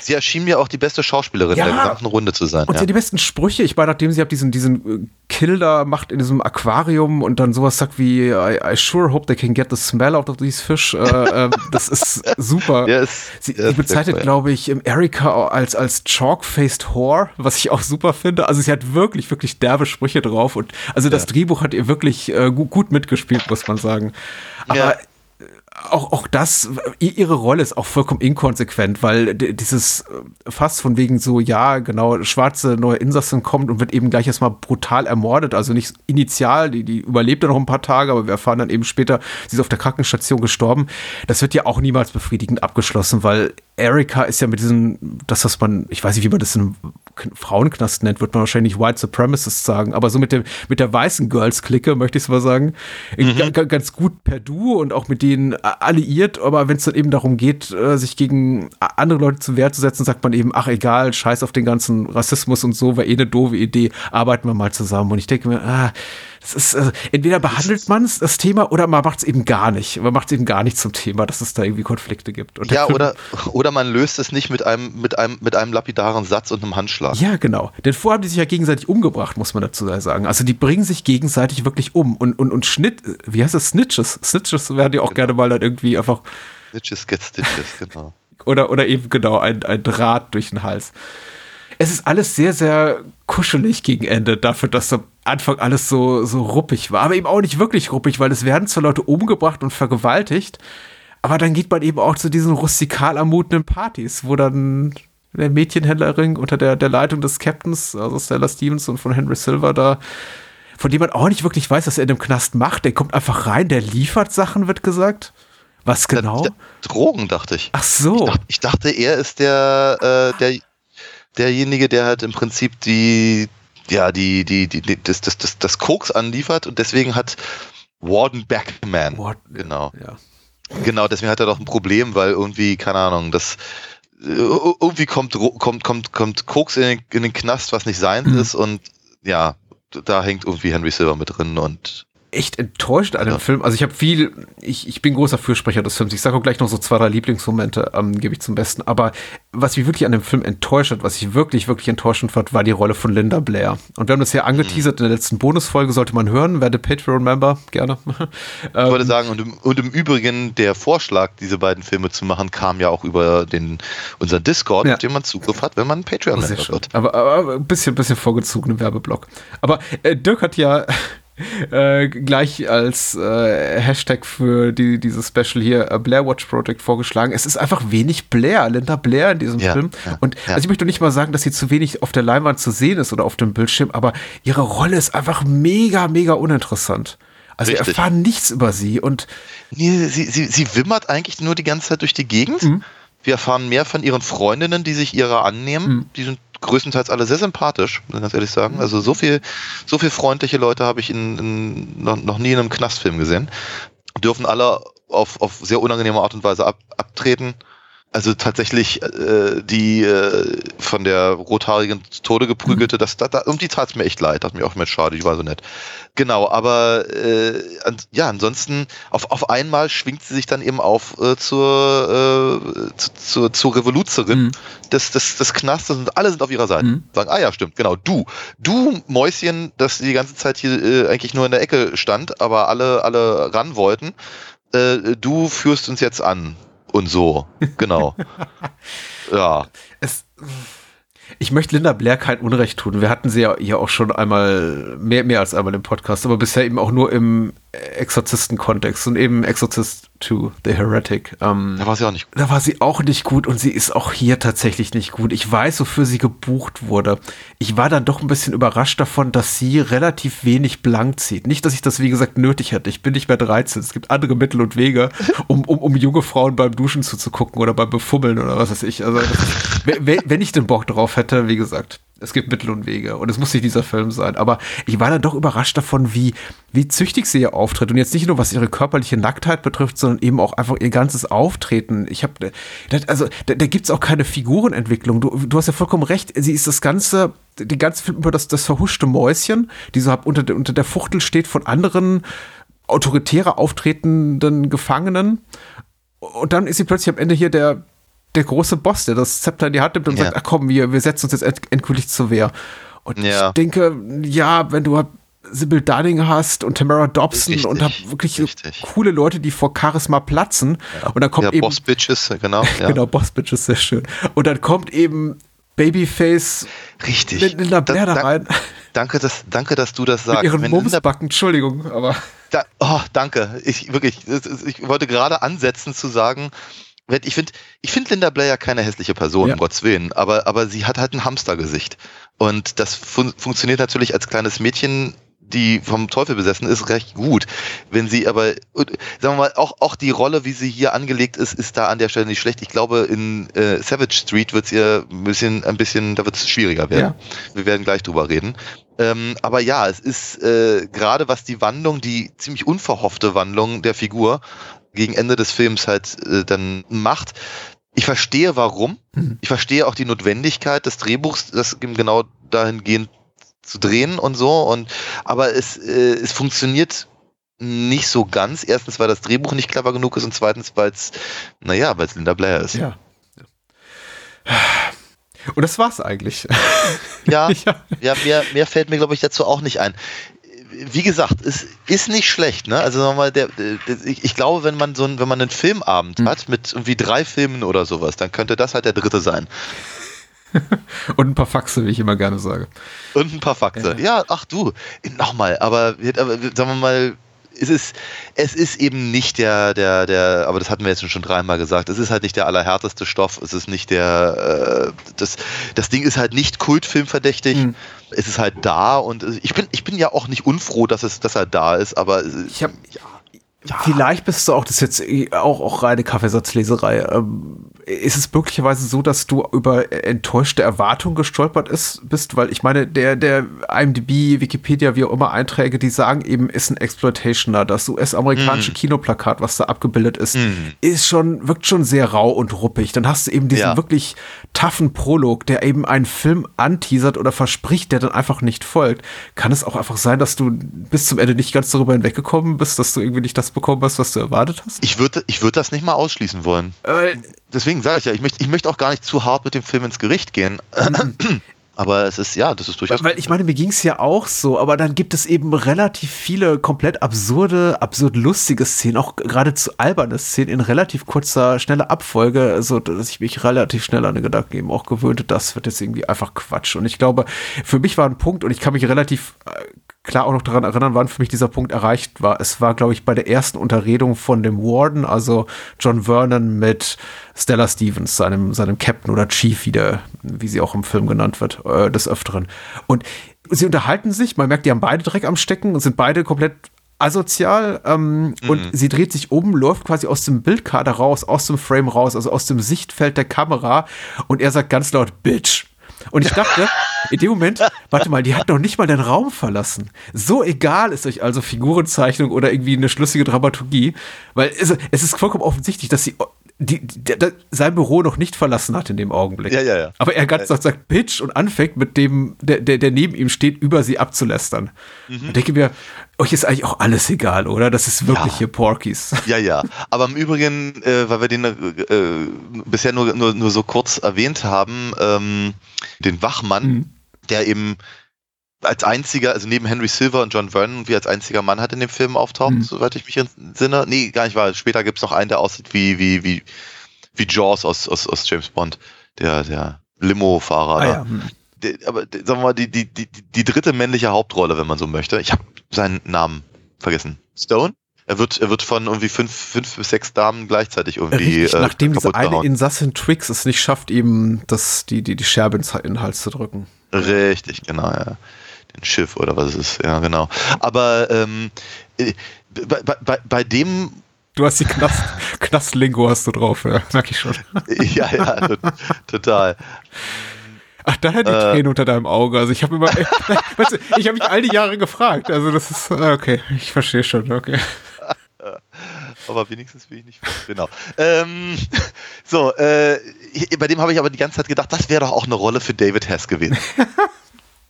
Sie erschien mir auch die beste Schauspielerin ja. der gesamten Runde zu sein. Und ja. sie hat die besten Sprüche. Ich meine, nachdem sie hat diesen, diesen äh, Kill da macht in diesem Aquarium und dann sowas sagt wie I, I sure hope they can get the smell out of these fish. Äh, äh, das ist super. Ja, ist, sie, sie bezeichnet, glaube ich, Erika als, als chalk-faced whore, was ich auch super finde. Also sie hat wirklich, wirklich derbe Sprüche drauf und also das Drehbuch hat ihr wirklich äh, gut, gut mitgespielt, muss man sagen. Aber auch, auch das, ihre Rolle ist auch vollkommen inkonsequent, weil dieses äh, fast von wegen so, ja, genau, schwarze neue Insassin kommt und wird eben gleich erstmal brutal ermordet, also nicht initial, die, die überlebt ja noch ein paar Tage, aber wir erfahren dann eben später, sie ist auf der Krankenstation gestorben. Das wird ja auch niemals befriedigend abgeschlossen, weil Erika ist ja mit diesem, das, was man, ich weiß nicht, wie man das in einem Frauenknast nennt, wird man wahrscheinlich White Supremacist sagen, aber so mit, dem, mit der weißen Girls-Clique, möchte ich es mal sagen, mhm. ganz gut per Du und auch mit denen alliiert, aber wenn es dann eben darum geht, äh, sich gegen andere Leute zu Wehr zu setzen, sagt man eben, ach egal, scheiß auf den ganzen Rassismus und so, war eh eine doofe Idee, arbeiten wir mal zusammen. Und ich denke mir, ah, das ist, also, entweder behandelt man es, das Thema, oder man macht es eben gar nicht. Man macht es eben gar nicht zum Thema, dass es da irgendwie Konflikte gibt. Und ja, oder, oder man löst es nicht mit einem, mit, einem, mit einem lapidaren Satz und einem Handschlag. Ja, genau. Denn vorher haben die sich ja gegenseitig umgebracht, muss man dazu sagen. Also die bringen sich gegenseitig wirklich um. Und, und, und Schnitt, wie heißt das? Snitches. Snitches werden ja auch genau. gerne mal dann irgendwie einfach. Snitches get stitches, genau. oder, oder eben genau ein, ein Draht durch den Hals es ist alles sehr, sehr kuschelig gegen Ende dafür, dass am Anfang alles so, so ruppig war. Aber eben auch nicht wirklich ruppig, weil es werden zwar Leute umgebracht und vergewaltigt, aber dann geht man eben auch zu diesen rustikal ermutenden Partys, wo dann der Mädchenhändlerring unter der, der Leitung des Captains, also Stella Stevens und von Henry Silver da, von dem man auch nicht wirklich weiß, was er in dem Knast macht. Der kommt einfach rein, der liefert Sachen, wird gesagt. Was genau? Drogen, dachte ich. Ach so. Ich dachte, ich dachte er ist der, äh, der derjenige, der halt im Prinzip die, ja, die, die, die, das, das, das, das Koks anliefert und deswegen hat Warden Backman. Warden, genau. Ja. Genau, deswegen hat er doch ein Problem, weil irgendwie, keine Ahnung, das irgendwie kommt, kommt, kommt, kommt Koks in den, in den Knast, was nicht sein mhm. ist und ja, da hängt irgendwie Henry Silver mit drin und echt enttäuscht an dem ja. Film. Also ich habe viel, ich, ich bin großer Fürsprecher des Films. Ich sage auch gleich noch so zwei, drei Lieblingsmomente, ähm, gebe ich zum Besten. Aber was mich wirklich an dem Film enttäuscht hat, was ich wirklich, wirklich enttäuschend fand, war die Rolle von Linda Blair. Und wir haben das ja angeteasert mhm. in der letzten Bonusfolge, sollte man hören. Werde Patreon-Member, gerne. ich wollte ähm, sagen, und im, und im, Übrigen, der Vorschlag, diese beiden Filme zu machen, kam ja auch über den, unseren Discord, ja. mit dem man Zugriff hat, wenn man Patreon-Member wird. Aber, aber ein bisschen, bisschen vorgezogenen Werbeblock. Aber äh, Dirk hat ja äh, gleich als äh, Hashtag für die, dieses Special hier äh, Blair Watch Project vorgeschlagen. Es ist einfach wenig Blair, Linda Blair in diesem ja, Film. Ja, und ja. also ich möchte nicht mal sagen, dass sie zu wenig auf der Leinwand zu sehen ist oder auf dem Bildschirm, aber ihre Rolle ist einfach mega, mega uninteressant. Also Richtig. wir erfahren nichts über sie und. Nee, sie, sie, sie wimmert eigentlich nur die ganze Zeit durch die Gegend. Mhm. Wir erfahren mehr von ihren Freundinnen, die sich ihrer annehmen. Mhm. Die sind größtenteils alle sehr sympathisch, muss ich ganz ehrlich sagen. Also so viel, so viel freundliche Leute habe ich in, in, noch, nie in einem Knastfilm gesehen. Dürfen alle auf, auf sehr unangenehme Art und Weise ab, abtreten also tatsächlich äh, die äh, von der rothaarigen Tode geprügelte, mhm. das, da, da, um die tat es mir echt leid, hat mir auch mit schade, ich war so nett. Genau, aber äh, an, ja, ansonsten auf, auf einmal schwingt sie sich dann eben auf äh, zur, äh, zu, zur, zur Revoluzerin mhm. des, des, des Knastes und alle sind auf ihrer Seite. Mhm. Sagen, ah ja, stimmt, genau, du, du Mäuschen, das die ganze Zeit hier äh, eigentlich nur in der Ecke stand, aber alle, alle ran wollten, äh, du führst uns jetzt an und so. Genau. ja. Es, ich möchte Linda Blair kein Unrecht tun. Wir hatten sie ja hier auch schon einmal, mehr, mehr als einmal im Podcast, aber bisher eben auch nur im Exorzisten-Kontext und eben Exorzist 2, The Heretic. Ähm, da war sie auch nicht gut. Da war sie auch nicht gut und sie ist auch hier tatsächlich nicht gut. Ich weiß, wofür sie gebucht wurde. Ich war dann doch ein bisschen überrascht davon, dass sie relativ wenig blank zieht. Nicht, dass ich das, wie gesagt, nötig hätte. Ich bin nicht mehr 13. Es gibt andere Mittel und Wege, um, um, um junge Frauen beim Duschen zuzugucken oder beim Befummeln oder was weiß ich. Also, ist, wenn ich den Bock drauf hätte, wie gesagt, es gibt Mittel und Wege und es muss nicht dieser Film sein. Aber ich war dann doch überrascht davon, wie, wie züchtig sie hier auftritt. Und jetzt nicht nur, was ihre körperliche Nacktheit betrifft, sondern eben auch einfach ihr ganzes Auftreten. Ich habe, also da, da gibt es auch keine Figurenentwicklung. Du, du hast ja vollkommen recht. Sie ist das ganze, die ganze Film über das, das verhuschte Mäuschen, die so unter, unter der Fuchtel steht von anderen autoritärer auftretenden Gefangenen. Und dann ist sie plötzlich am Ende hier der, der große Boss, der das Zepter in die Hand nimmt und ja. sagt, ach komm, wir, wir setzen uns jetzt endgültig zur Wehr. Und ja. ich denke, ja, wenn du Sybil Dunning hast und Tamara Dobson richtig, und hab wirklich richtig. coole Leute, die vor Charisma platzen. Ja. Und dann kommt ja, eben. Boss Bitches, genau. Ja. genau, Boss Bitches, sehr schön. Und dann kommt eben Babyface Richtig. Linda Blair da, da rein. Danke, dass, danke, dass du das sagst. Mit ihren Mumsbacken, Entschuldigung, aber. Da, oh, danke. Ich wirklich, ich wollte gerade ansetzen zu sagen, ich finde ich find Linda Blair keine hässliche Person, ja. um Gottes Willen, aber, aber sie hat halt ein Hamstergesicht. Und das fun funktioniert natürlich als kleines Mädchen, die vom Teufel besessen ist, recht gut. Wenn sie aber, sagen wir mal, auch, auch die Rolle, wie sie hier angelegt ist, ist da an der Stelle nicht schlecht. Ich glaube, in äh, Savage Street wird es ihr ein bisschen, ein bisschen, da wird es schwieriger werden. Ja. Wir werden gleich drüber reden. Ähm, aber ja, es ist äh, gerade was die Wandlung, die ziemlich unverhoffte Wandlung der Figur gegen Ende des Films halt äh, dann macht. Ich verstehe warum. Mhm. Ich verstehe auch die Notwendigkeit des Drehbuchs, das genau dahingehend zu drehen und so. Und aber es, äh, es funktioniert nicht so ganz. Erstens, weil das Drehbuch nicht clever genug ist und zweitens, weil es, naja, weil es Linda Blair ist. Ja. Und das war's eigentlich. Ja, ja. ja mehr, mehr fällt mir, glaube ich, dazu auch nicht ein wie gesagt, es ist nicht schlecht, ne? Also nochmal, der, der, ich, ich, glaube, wenn man so ein, wenn man einen Filmabend hm. hat mit irgendwie drei Filmen oder sowas, dann könnte das halt der dritte sein. Und ein paar Faxe, wie ich immer gerne sage. Und ein paar Faxe. Ja, ja ach du, nochmal, aber, aber sagen wir mal, es ist, es ist eben nicht der, der, der, aber das hatten wir jetzt schon dreimal gesagt, es ist halt nicht der allerhärteste Stoff, es ist nicht der, äh, das, das Ding ist halt nicht kultfilmverdächtig, mhm. es ist halt da und ich bin, ich bin ja auch nicht unfroh, dass es, dass er da ist, aber ich habe ja. Ja. Vielleicht bist du auch, das ist jetzt auch, auch reine Kaffeesatzleserei. Ähm, ist es möglicherweise so, dass du über enttäuschte Erwartungen gestolpert ist, bist? Weil ich meine, der, der IMDb, Wikipedia, wie auch immer Einträge, die sagen eben, ist ein Exploitationer. Das US-amerikanische mm. Kinoplakat, was da abgebildet ist, mm. ist schon, wirkt schon sehr rau und ruppig. Dann hast du eben diesen ja. wirklich toughen Prolog, der eben einen Film anteasert oder verspricht, der dann einfach nicht folgt. Kann es auch einfach sein, dass du bis zum Ende nicht ganz darüber hinweggekommen bist, dass du irgendwie nicht das bekommen hast, was du erwartet hast? Ich würde ich würd das nicht mal ausschließen wollen. Äh, Deswegen sage ich ja, ich möchte ich möcht auch gar nicht zu hart mit dem Film ins Gericht gehen. Aber es ist, ja, das ist durchaus. Weil ich meine, mir ging es ja auch so, aber dann gibt es eben relativ viele komplett absurde, absurd lustige Szenen, auch geradezu alberne Szenen in relativ kurzer, schneller Abfolge, so dass ich mich relativ schnell an den Gedanken eben auch gewöhnte, das wird jetzt irgendwie einfach Quatsch. Und ich glaube, für mich war ein Punkt, und ich kann mich relativ äh, klar auch noch daran erinnern, wann für mich dieser Punkt erreicht war. Es war, glaube ich, bei der ersten Unterredung von dem Warden, also John Vernon mit Stella Stevens, seinem, seinem Captain oder Chief, wie, der, wie sie auch im Film genannt wird, äh, des Öfteren. Und sie unterhalten sich, man merkt, die haben beide Dreck am Stecken und sind beide komplett asozial ähm, mhm. und sie dreht sich um, läuft quasi aus dem Bildkader raus, aus dem Frame raus, also aus dem Sichtfeld der Kamera und er sagt ganz laut Bitch. Und ich dachte, in dem Moment, warte mal, die hat noch nicht mal den Raum verlassen. So egal ist euch also Figurenzeichnung oder irgendwie eine schlüssige Dramaturgie, weil es, es ist vollkommen offensichtlich, dass sie die, die, die, sein Büro noch nicht verlassen hat in dem Augenblick. Ja, ja, ja. Aber er ganz ja. sagt Bitch und anfängt mit dem, der, der, der neben ihm steht, über sie abzulästern. Mhm. Und denke mir, euch ist eigentlich auch alles egal, oder? Das ist wirklich ja. hier Porkies. Ja, ja. Aber im Übrigen, äh, weil wir den äh, bisher nur, nur, nur so kurz erwähnt haben, ähm, den Wachmann, mhm. der eben als einziger, also neben Henry Silver und John Vernon, wie als einziger Mann hat in dem Film auftaucht, Hm. soweit ich mich entsinne. Nee, gar nicht wahr. Später gibt's noch einen, der aussieht wie, wie, wie, wie Jaws aus, aus, aus James Bond. Der, der Limo-Fahrer. Ah, ja. Aber sagen wir mal, die, die, die, die dritte männliche Hauptrolle, wenn man so möchte. Ich habe seinen Namen vergessen. Stone? Er wird, er wird von irgendwie fünf, fünf bis sechs Damen gleichzeitig irgendwie. Richtig, äh, nachdem diese eine gehauen. Insassin Twix es nicht schafft, ihm das, die, die, die Scherbe ins in den Hals zu drücken. Richtig, genau, ja. Den Schiff oder was es ist, ja, genau. Aber ähm, äh, bei, bei, bei, bei dem, Du hast die Knast, Knastlingo hast du drauf, ja, merk ich schon. ja, ja, to- total. Ach, daher die Äh. Tränen unter deinem Auge. Also ich habe immer, weißt du, ich habe mich all die Jahre gefragt. Also das ist, äh, okay, ich verstehe schon, okay. Aber wenigstens will ich nicht. Genau. Ähm, so, äh, bei dem habe ich aber die ganze Zeit gedacht, das wäre doch auch eine Rolle für David Hess gewesen.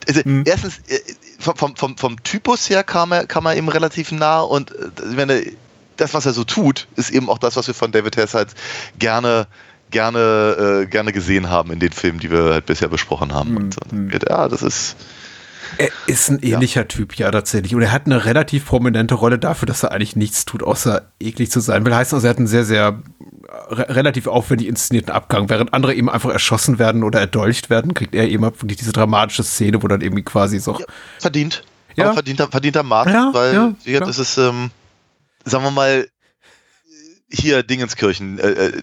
Also, Erstens, äh, vom, vom, vom, Typus her kam er, kam er ihm relativ nah und äh, wenn er, das, was er so tut, ist eben auch das, was wir von David Hess halt gerne, gerne, äh, gerne gesehen haben in den Filmen, die wir halt bisher besprochen haben. Und, und, ja, das ist. Er ist ein ähnlicher Typ, ja, tatsächlich. Und er hat eine relativ prominente Rolle dafür, dass er eigentlich nichts tut, außer eklig zu sein. Will heißen, also er hat einen sehr, sehr re relativ aufwendig inszenierten Abgang. Während andere eben einfach erschossen werden oder erdolcht werden, kriegt er eben wirklich diese dramatische Szene, wo dann irgendwie quasi so. verdient. Ja. Aber verdienter, verdientermaßen, Ja, weil ja, klar. es ist, ähm, sagen wir mal, hier Dingenskirchen, äh, äh,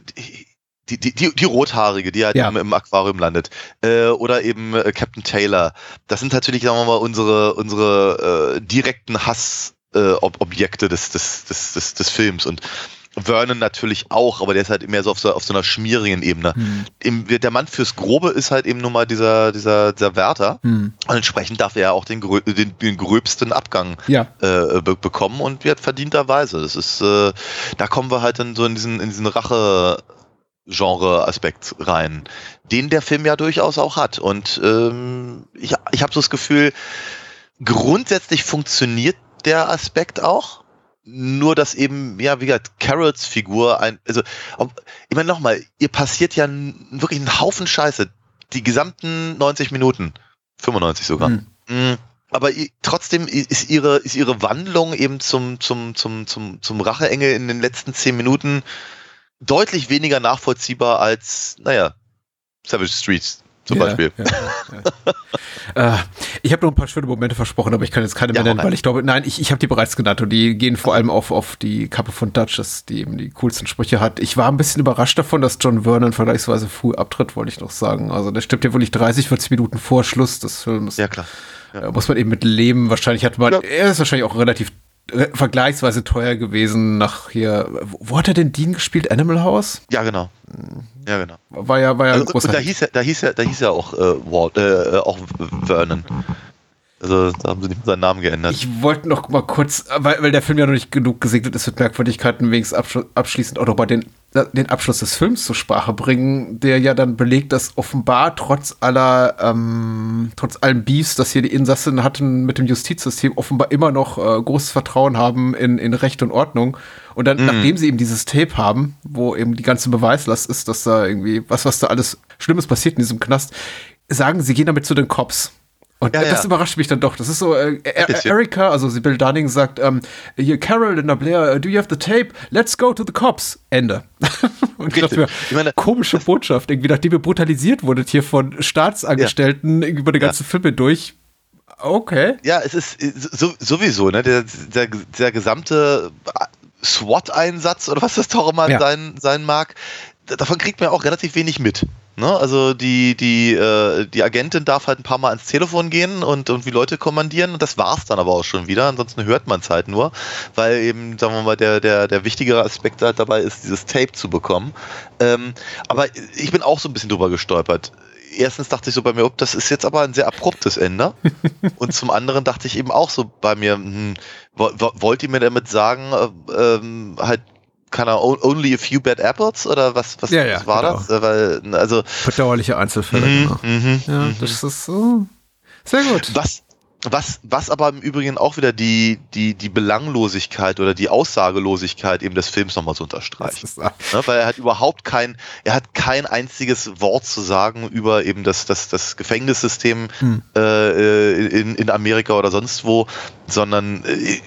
die, die, die, die Rothaarige, die halt Ja. im, Aquarium landet. Äh, oder eben äh, Captain Taylor. Das sind natürlich, sagen wir mal, unsere, unsere äh, direkten Hassobjekte äh, Ob- Objekte des, des, des, des, des Films. Und Vernon natürlich auch, aber der ist halt mehr so auf so, auf so einer schmierigen Ebene. Hm. Im, der Mann fürs Grobe ist halt eben nun mal dieser, dieser, dieser Wärter. Hm. Und entsprechend darf er ja auch den, den, den gröbsten Abgang Ja. äh, be bekommen und wird verdienterweise. Das ist, äh, da kommen wir halt dann so in diesen, in diesen Rache-Genre-Aspekt rein, den der Film ja durchaus auch hat. Und ähm, ich, ich habe so das Gefühl, grundsätzlich funktioniert der Aspekt auch. Nur, dass eben, ja, wie gesagt, Carols Figur ein, also, ich meine nochmal, ihr passiert ja wirklich einen Haufen Scheiße. Die gesamten 90 Minuten. 95 sogar. Hm. Aber trotzdem ist ihre, ist ihre Wandlung eben zum, zum, zum, zum, zum Racheengel in den letzten 10 Minuten deutlich weniger nachvollziehbar als, naja, Savage Streets zum Ja, Beispiel. ja, ja. äh, ich habe noch ein paar schöne Momente versprochen, aber ich kann jetzt keine mehr nennen, weil ich glaube, nein, ich, ich habe die bereits genannt und die gehen vor allem auf, auf die Kappe von Duchess, die eben die coolsten Sprüche hat. Ich war ein bisschen überrascht davon, dass John Vernon vergleichsweise früh abtritt, wollte ich noch sagen. Also der stirbt ja wohl nicht 30, 40 Minuten vor Schluss des Films. Ja, klar. Äh, muss man eben mit leben. Wahrscheinlich hat man, er ist wahrscheinlich auch relativ vergleichsweise teuer gewesen nach hier, wo, hat er den Dean gespielt? Animal House? Ja, genau. Ja, genau. War ja, war ja Also, und da hieß ja, da hieß ja, da hieß ja auch, äh, Walt, äh, auch Vernon. Also, da haben sie nicht seinen Namen geändert. Ich wollte noch mal kurz, weil, weil der Film ja noch nicht genug gesegnet ist mit Merkwürdigkeiten, wenigstens abschließend auch noch mal den, den Abschluss des Films zur Sprache bringen, der ja dann belegt, dass offenbar trotz aller, ähm, trotz allen Beefs, dass hier die Insassen hatten mit dem Justizsystem, offenbar immer noch äh, großes Vertrauen haben in, in Recht und Ordnung. Und dann, nachdem sie eben dieses Tape haben, wo eben die ganze Beweislast ist, dass da irgendwie, was, was da alles Schlimmes passiert in diesem Knast, sagen, sie gehen damit zu den Cops. Und Ja, das ja. überrascht mich dann doch. Das ist so, äh, er. Erika, also Sibyl Dunning sagt, ähm, hier, Carol in der Blair, do you have the tape? Let's go to the cops. Ende. Und ich dachte mir, Ich meine- komische Botschaft, irgendwie, nachdem ihr brutalisiert wurdet hier von Staatsangestellten irgendwie über die ganze Filme durch. Okay. Ja, es ist äh, so, sowieso, ne? Der, der, der gesamte SWAT-Einsatz oder was das doch immer Ja. sein, sein mag, davon kriegt man auch relativ wenig mit. Ne? Also die, die, äh, die Agentin darf halt ein paar Mal ans Telefon gehen und irgendwie Leute kommandieren und das war's dann aber auch schon wieder. Ansonsten hört man es halt nur, weil eben, sagen wir mal, der, der, der wichtigere Aspekt halt dabei ist, dieses Tape zu bekommen. Ähm, aber ich bin auch so ein bisschen drüber gestolpert. Erstens dachte ich so bei mir, oh, das ist jetzt aber ein sehr abruptes Ende. Und zum anderen dachte ich eben auch so bei mir, hm, wo- wo- wollt ihr mir damit sagen, äh, ähm, halt, keine only a few bad apples oder was, was, Ja, ja, was war genau. das? Äh, Weil, also, Bedauerliche Einzelfälle, mhm, genau. mhm, Ja, mhm. das ist so. Sehr gut. was, was, was aber im Übrigen auch wieder die, die, die Belanglosigkeit oder die Aussagelosigkeit eben des Films nochmal so unterstreicht. Ne, weil er hat überhaupt kein, er hat kein einziges Wort zu sagen über eben das, das, das Gefängnissystem Hm. äh, in, in Amerika oder sonst wo, sondern äh,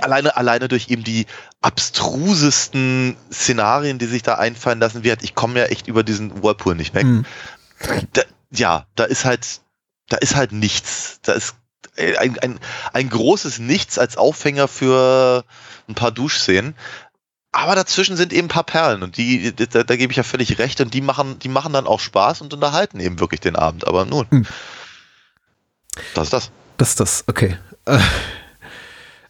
alleine, alleine durch eben die abstrusesten Szenarien, die sich da einfallen lassen wird. Ich komme ja echt über diesen Whirlpool nicht weg. Hm. Da, ja, da ist halt, da ist halt nichts. Da ist ein, ein, ein großes Nichts als Aufhänger für ein paar Duschszenen. Aber dazwischen sind eben ein paar Perlen und die, da, da gebe ich ja völlig recht und die machen, die machen dann auch Spaß und unterhalten eben wirklich den Abend. Aber nun, Hm. das ist das. Das ist das, okay. Äh,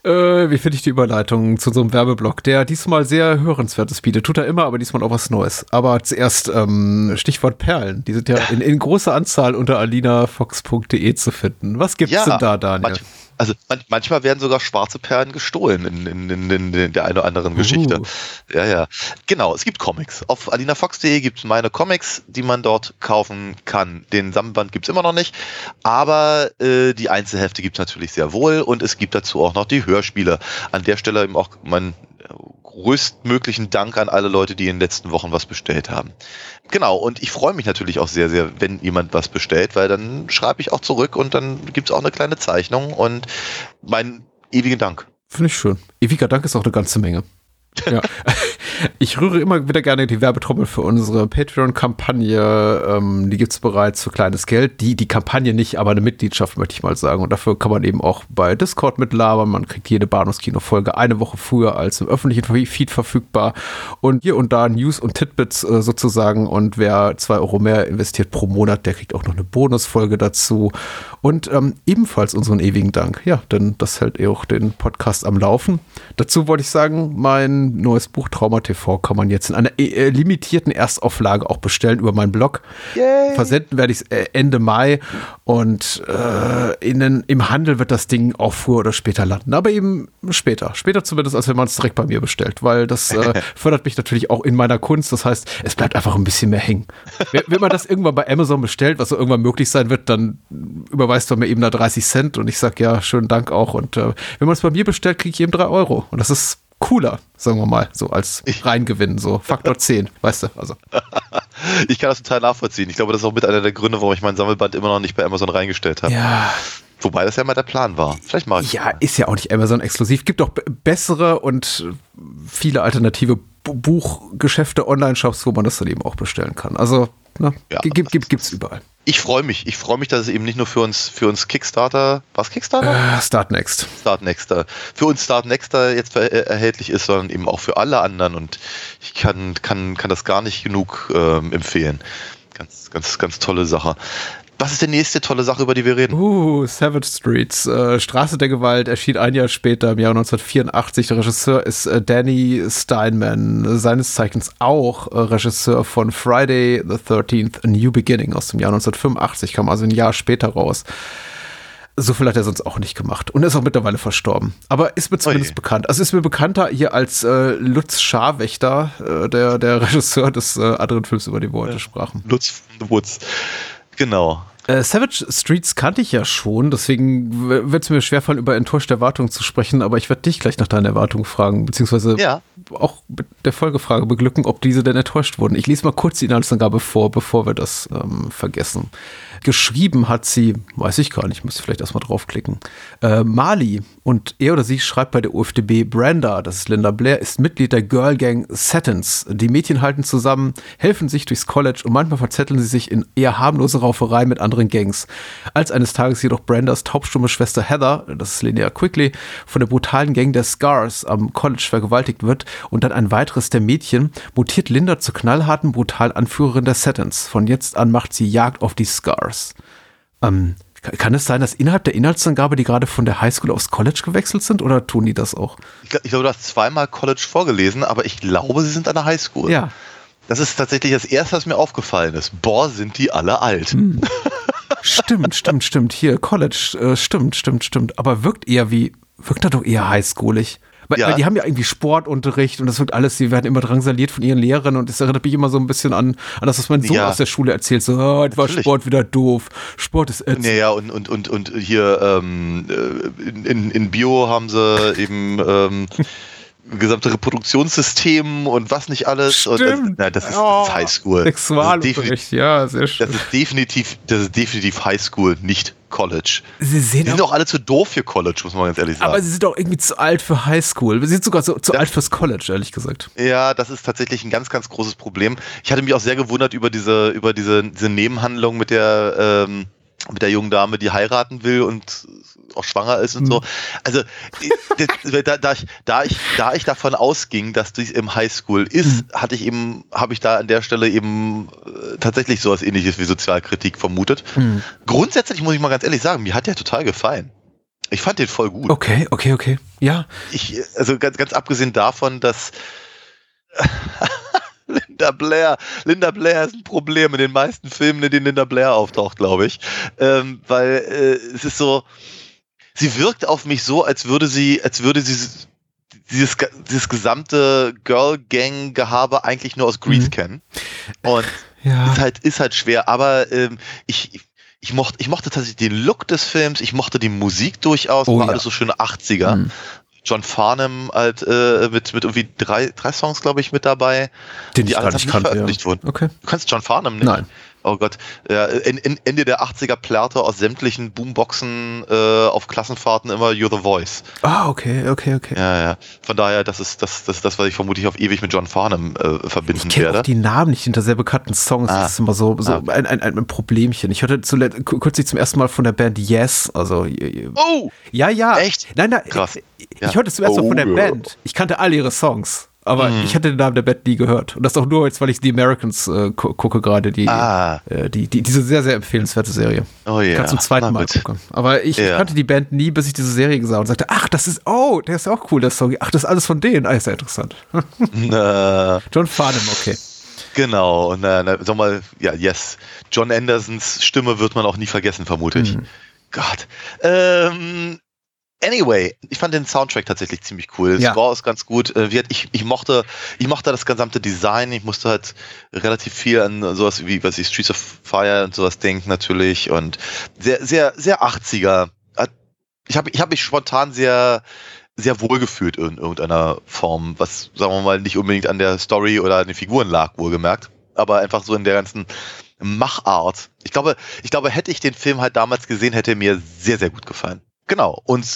äh, wie finde ich die Überleitung zu so einem Werbeblock, der diesmal sehr hörenswertes bietet. Tut er immer, aber diesmal auch was Neues. Aber zuerst ähm, Stichwort Perlen. Die sind ja in, in großer Anzahl unter alinafox.de zu finden. Was gibt's denn da, Daniel? Manch, also man, manchmal werden sogar schwarze Perlen gestohlen in, in, in, in, der einen oder anderen Geschichte. Uh. Ja, ja. Genau, es gibt Comics. Auf alinafox.de gibt es meine Comics, die man dort kaufen kann. Den Sammelband gibt es immer noch nicht, aber äh, die Einzelhefte gibt es natürlich sehr wohl und es gibt dazu auch noch die Hörspiele. An der Stelle eben auch mein größtmöglichen Dank an alle Leute, die in den letzten Wochen was bestellt haben. Genau, und ich freue mich natürlich auch sehr, sehr, wenn jemand was bestellt, weil dann schreibe ich auch zurück und dann gibt es auch eine kleine Zeichnung und meinen ewigen Dank. Finde ich schön. Ewiger Dank ist auch eine ganze Menge. Ja. Ich rühre immer wieder gerne die Werbetrommel für unsere Patreon-Kampagne. Ähm, die gibt's bereits für kleines Geld. Die, die Kampagne nicht, aber eine Mitgliedschaft, möchte ich mal sagen. Und dafür kann man eben auch bei Discord mitlabern. Man kriegt jede Bahnhofskino-Folge eine Woche früher als im öffentlichen Feed verfügbar. Und hier und da News und Titbits äh, sozusagen. Und wer zwei Euro mehr investiert pro Monat, der kriegt auch noch eine Bonusfolge dazu. Und ähm, ebenfalls unseren ewigen Dank. Ja, denn das hält eh auch den Podcast am Laufen. Dazu wollte ich sagen, mein neues Buch Trauma TV kann man jetzt in einer äh, limitierten Erstauflage auch bestellen über meinen Blog. Versenden werde ich es äh, Ende Mai und äh, in im Handel wird das Ding auch früher oder später landen. Aber eben später. Später zumindest, als wenn man es direkt bei mir bestellt, weil das äh, fördert mich natürlich auch in meiner Kunst. Das heißt, es bleibt einfach ein bisschen mehr hängen. Wenn wenn man das irgendwann bei Amazon bestellt, was so irgendwann möglich sein wird, dann überweist man mir eben da 30 Cent und ich sage ja, schönen Dank auch. Und äh, wenn man es bei mir bestellt, kriege ich eben 3 Euro. Und das ist cooler, sagen wir mal, so als Reingewinn, so Faktor 10, weißt du, also. Ich kann das total nachvollziehen. Ich glaube, das ist auch mit einer der Gründe, warum ich mein Sammelband immer noch nicht bei Amazon reingestellt habe. Ja, Wobei das ja mal der Plan war. Vielleicht mache ich ja, ist ja auch nicht Amazon exklusiv. Gibt auch b- bessere und viele alternative Buchgeschäfte, Online-Shops, wo man das dann eben auch bestellen kann. Also, ne, Ja, gibt, gibt, gibt, gibt's überall. Ich freue mich. Ich freue mich, dass es eben nicht nur für uns, für uns Kickstarter, was Kickstarter? Äh, Start Next. Start Nexter, für uns Start Nexter jetzt äh, erhältlich ist, sondern eben auch für alle anderen. Und ich kann, kann, kann das gar nicht genug ähm, empfehlen. Ganz, ganz, ganz tolle Sache. Was ist die nächste tolle Sache, über die wir reden? Uh, Savage Streets, äh, Straße der Gewalt, erschien ein Jahr später, im Jahr 1984. Der Regisseur ist äh, Danny Steinman, seines Zeichens auch äh, Regisseur von Friday the 13th, A New Beginning aus dem Jahr 1985, kam also ein Jahr später raus. So viel hat er sonst auch nicht gemacht und ist auch mittlerweile verstorben. Aber ist mir zumindest Oje. bekannt. Also ist mir bekannter hier als äh, Lutz Scharwächter, äh, der, der Regisseur des äh, anderen Films, über den wir heute sprachen. Lutz from the Woods. Genau. Äh, Savage Streets kannte ich ja schon, deswegen wird es mir schwerfallen, über enttäuschte Erwartungen zu sprechen, aber ich werde dich gleich nach deinen Erwartungen fragen, beziehungsweise Ja. auch mit der Folgefrage beglücken, ob diese denn enttäuscht wurden. Ich lese mal kurz die Inhaltsangabe vor, bevor wir das ähm, vergessen. Geschrieben hat sie, weiß ich gar nicht, müsste vielleicht erstmal draufklicken, äh, Mali und er oder sie schreibt bei der UFDB, Brenda, das ist Linda Blair, ist Mitglied der Girl Gang Satins. Die Mädchen halten zusammen, helfen sich durchs College und manchmal verzetteln sie sich in eher harmlose Rauferei mit anderen Gangs. Als eines Tages jedoch Brendas taubstumme Schwester Heather, das ist Linnea Quickly, von der brutalen Gang der Scars am College vergewaltigt wird und dann ein weiteres der Mädchen, mutiert Linda zur knallharten, brutal Anführerin der Satins. Von jetzt an macht sie Jagd auf die Scars. Ähm, kann es sein, dass innerhalb der Inhaltsangabe die gerade von der Highschool aufs College gewechselt sind oder tun die das auch? Ich, gl- ich glaube, du hast zweimal College vorgelesen, aber ich glaube, sie sind an der Highschool. Ja. Das ist tatsächlich das erste, was mir aufgefallen ist. Boah, sind die alle alt. Hm. Stimmt, stimmt, stimmt. Hier, College, äh, stimmt, stimmt, stimmt. Aber wirkt eher wie, wirkt er doch eher highschoolig. Weil, Ja. weil die haben ja irgendwie Sportunterricht und das wird alles, die werden immer drangsaliert von ihren Lehrern und das erinnert mich immer so ein bisschen an, an das, was mein Sohn Ja. aus der Schule erzählt. So, oh, jetzt war. Sport wieder doof. Sport ist ätzend. Naja, und, und, und, und hier ähm, äh, in, in, in Bio haben sie eben ähm, gesamte Reproduktionssystem und was nicht alles. Und das, Stimmt. na, das ist, Oh, das ist Highschool. Das Sexualunterricht, ja, sehr schön. das ist definitiv, das ist definitiv Highschool, nicht College. Sie sehen sind auch, alle zu doof für College, muss man ganz ehrlich sagen. aber sie sind auch irgendwie zu alt für Highschool. Sie sind sogar so, zu Ja. alt fürs College, ehrlich gesagt. Ja, das ist tatsächlich ein ganz, ganz großes Problem. Ich hatte mich auch sehr gewundert über diese, über diese, diese Nebenhandlung mit der, ähm, mit der jungen Dame, die heiraten will und auch schwanger ist und so. Also äh, da, da, ich, da, ich, da ich davon ausging, dass dies im Highschool ist, hatte ich eben, habe ich da an der Stelle eben äh, tatsächlich sowas ähnliches wie Sozialkritik vermutet. Grundsätzlich muss ich mal ganz ehrlich sagen, mir hat der total gefallen. Ich fand den voll gut. Okay, okay, okay. Ja. Ich, also ganz, ganz abgesehen davon, dass Linda Blair, Linda Blair ist ein Problem in den meisten Filmen, in denen Linda Blair auftaucht, glaube ich. Ähm, weil äh, es ist so, sie wirkt auf mich so, als würde sie, als würde sie dieses, dieses gesamte Girl-Gang-Gehabe eigentlich nur aus Grease Mhm. kennen. Und Ja. ist halt, ist halt schwer, aber ähm, ich, ich, mochte, ich mochte tatsächlich den Look des Films, ich mochte die Musik durchaus, Oh war ja. alles so schöne 80er. Mhm. John Farnham halt äh, mit, mit irgendwie drei, drei Songs, glaube ich, mit dabei. Den die ich gar alles nicht nicht kannte. veröffentlicht Ja. wurden. Okay. Du kannst John Farnham nicht? Nein. Oh Gott. Ja, in, in, Ende der 80er plärrte aus sämtlichen Boomboxen äh, auf Klassenfahrten immer You're the Voice. Ah, okay, okay, okay. Ja, ja. Von daher, das ist das, das, ist das was ich vermutlich auf ewig mit John Farnham äh, verbinden Ich kenne werde. auch die Namen nicht hinter sehr bekannten Songs. Ah. Das ist immer so, so Ah. ein, ein, ein Problemchen. Ich hörte zuletzt, kürzlich zum ersten Mal von der Band Yes. Also, Oh! ja, ja. Echt? Nein, nein. Krass. Ich, Ja. ich hörte zum ersten Mal Oh, von der ja. Band. Ich kannte alle ihre Songs. Aber Mhm. ich hatte den Namen der Band nie gehört. Und das auch nur jetzt, weil ich The Americans äh, gu gucke gerade, die, Ah. äh, die, die, diese sehr, sehr empfehlenswerte Serie. Oh ja. Ich kann zum zweiten Mal gucken. Aber ich Ja. kannte die Band nie, bis ich diese Serie gesehen habe und sagte, ach, das ist, oh, der ist auch cool, der Song. Ach, das ist alles von denen. Ah, ist ja interessant. John Farnham, okay. Genau, und äh, sag mal, ja, yes. John Andersons Stimme wird man auch nie vergessen, vermute ich. Mhm. Gott. Ähm, anyway, ich fand den Soundtrack tatsächlich ziemlich cool. Ja. Score ist ganz gut. Äh, ich, ich mochte, ich mochte das gesamte Design. Ich musste halt relativ viel an sowas wie, was ich, Streets of Fire und sowas denken natürlich. Und sehr, sehr, sehr 80er. Hat- Ich habe ich hab mich spontan sehr, sehr wohl gefühlt in irgendeiner Form, was, sagen wir mal, nicht unbedingt an der Story oder an den Figuren lag, wohlgemerkt, aber einfach so in der ganzen Machart. Ich glaube, ich glaube, hätte ich den Film halt damals gesehen, hätte er mir sehr, sehr gut gefallen. Genau. Und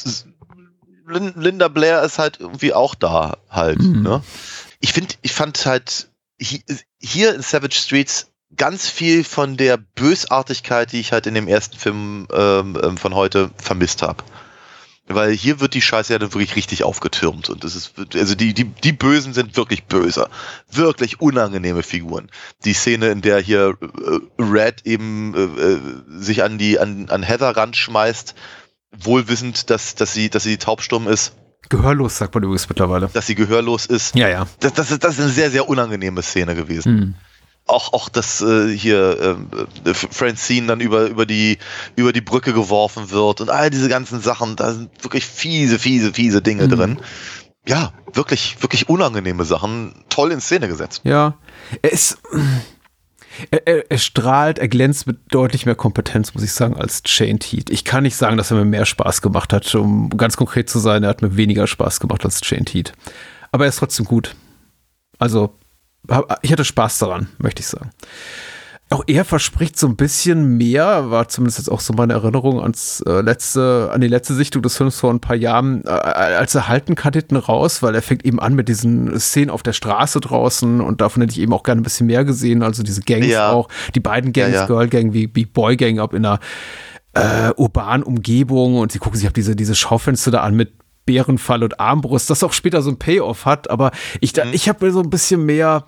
Linda Blair ist halt irgendwie auch da halt, Mhm. ne? Ich finde, ich fand halt hi- hier in Savage Streets ganz viel von der Bösartigkeit, die ich halt in dem ersten Film ähm, ähm, von heute vermisst habe. Weil hier wird die Scheiße ja dann wirklich richtig aufgetürmt und es ist, also die, die, die Bösen sind wirklich böse. Wirklich unangenehme Figuren. Die Szene, in der hier äh, Red eben äh, äh, sich an die, an, an Heather ranschmeißt, wohlwissend, dass, dass sie, dass sie taubstumm ist, Gehörlos, sagt man übrigens mittlerweile. dass sie gehörlos ist. Ja, ja. Das, das, ist, das ist eine sehr, sehr unangenehme Szene gewesen Mhm. auch auch dass äh, hier ähm, äh, Francine dann über über die über die Brücke geworfen wird und all diese ganzen Sachen, da sind wirklich fiese, fiese, fiese Dinge Mhm. drin. Ja, wirklich, wirklich unangenehme Sachen, toll in Szene gesetzt. Ja. Er ist. Er, er, er strahlt, er glänzt mit deutlich mehr Kompetenz, muss ich sagen, als Chain Heat. Ich kann nicht sagen, dass er mir mehr Spaß gemacht hat. Um ganz konkret zu sein, er hat mir weniger Spaß gemacht als Chain Heat. Aber er ist trotzdem gut. Also, ich hatte Spaß daran, möchte ich sagen. Auch er verspricht so ein bisschen mehr, war zumindest jetzt auch so meine Erinnerung ans äh, letzte, an die letzte Sichtung des Films vor ein paar Jahren, äh, als er halten kann hinten raus, weil er fängt eben an mit diesen Szenen auf der Straße draußen und davon hätte ich eben auch gerne ein bisschen mehr gesehen, also diese Gangs Ja. auch, die beiden Gangs, Ja, ja. Girl Gang wie, wie Boy Gang, ab in einer äh, urbanen Umgebung und sie gucken sich auch diese, diese Schaufenster da an mit Bärenfall und Armbrust, das auch später so ein Payoff hat, aber ich, da, ich habe mir so ein bisschen mehr,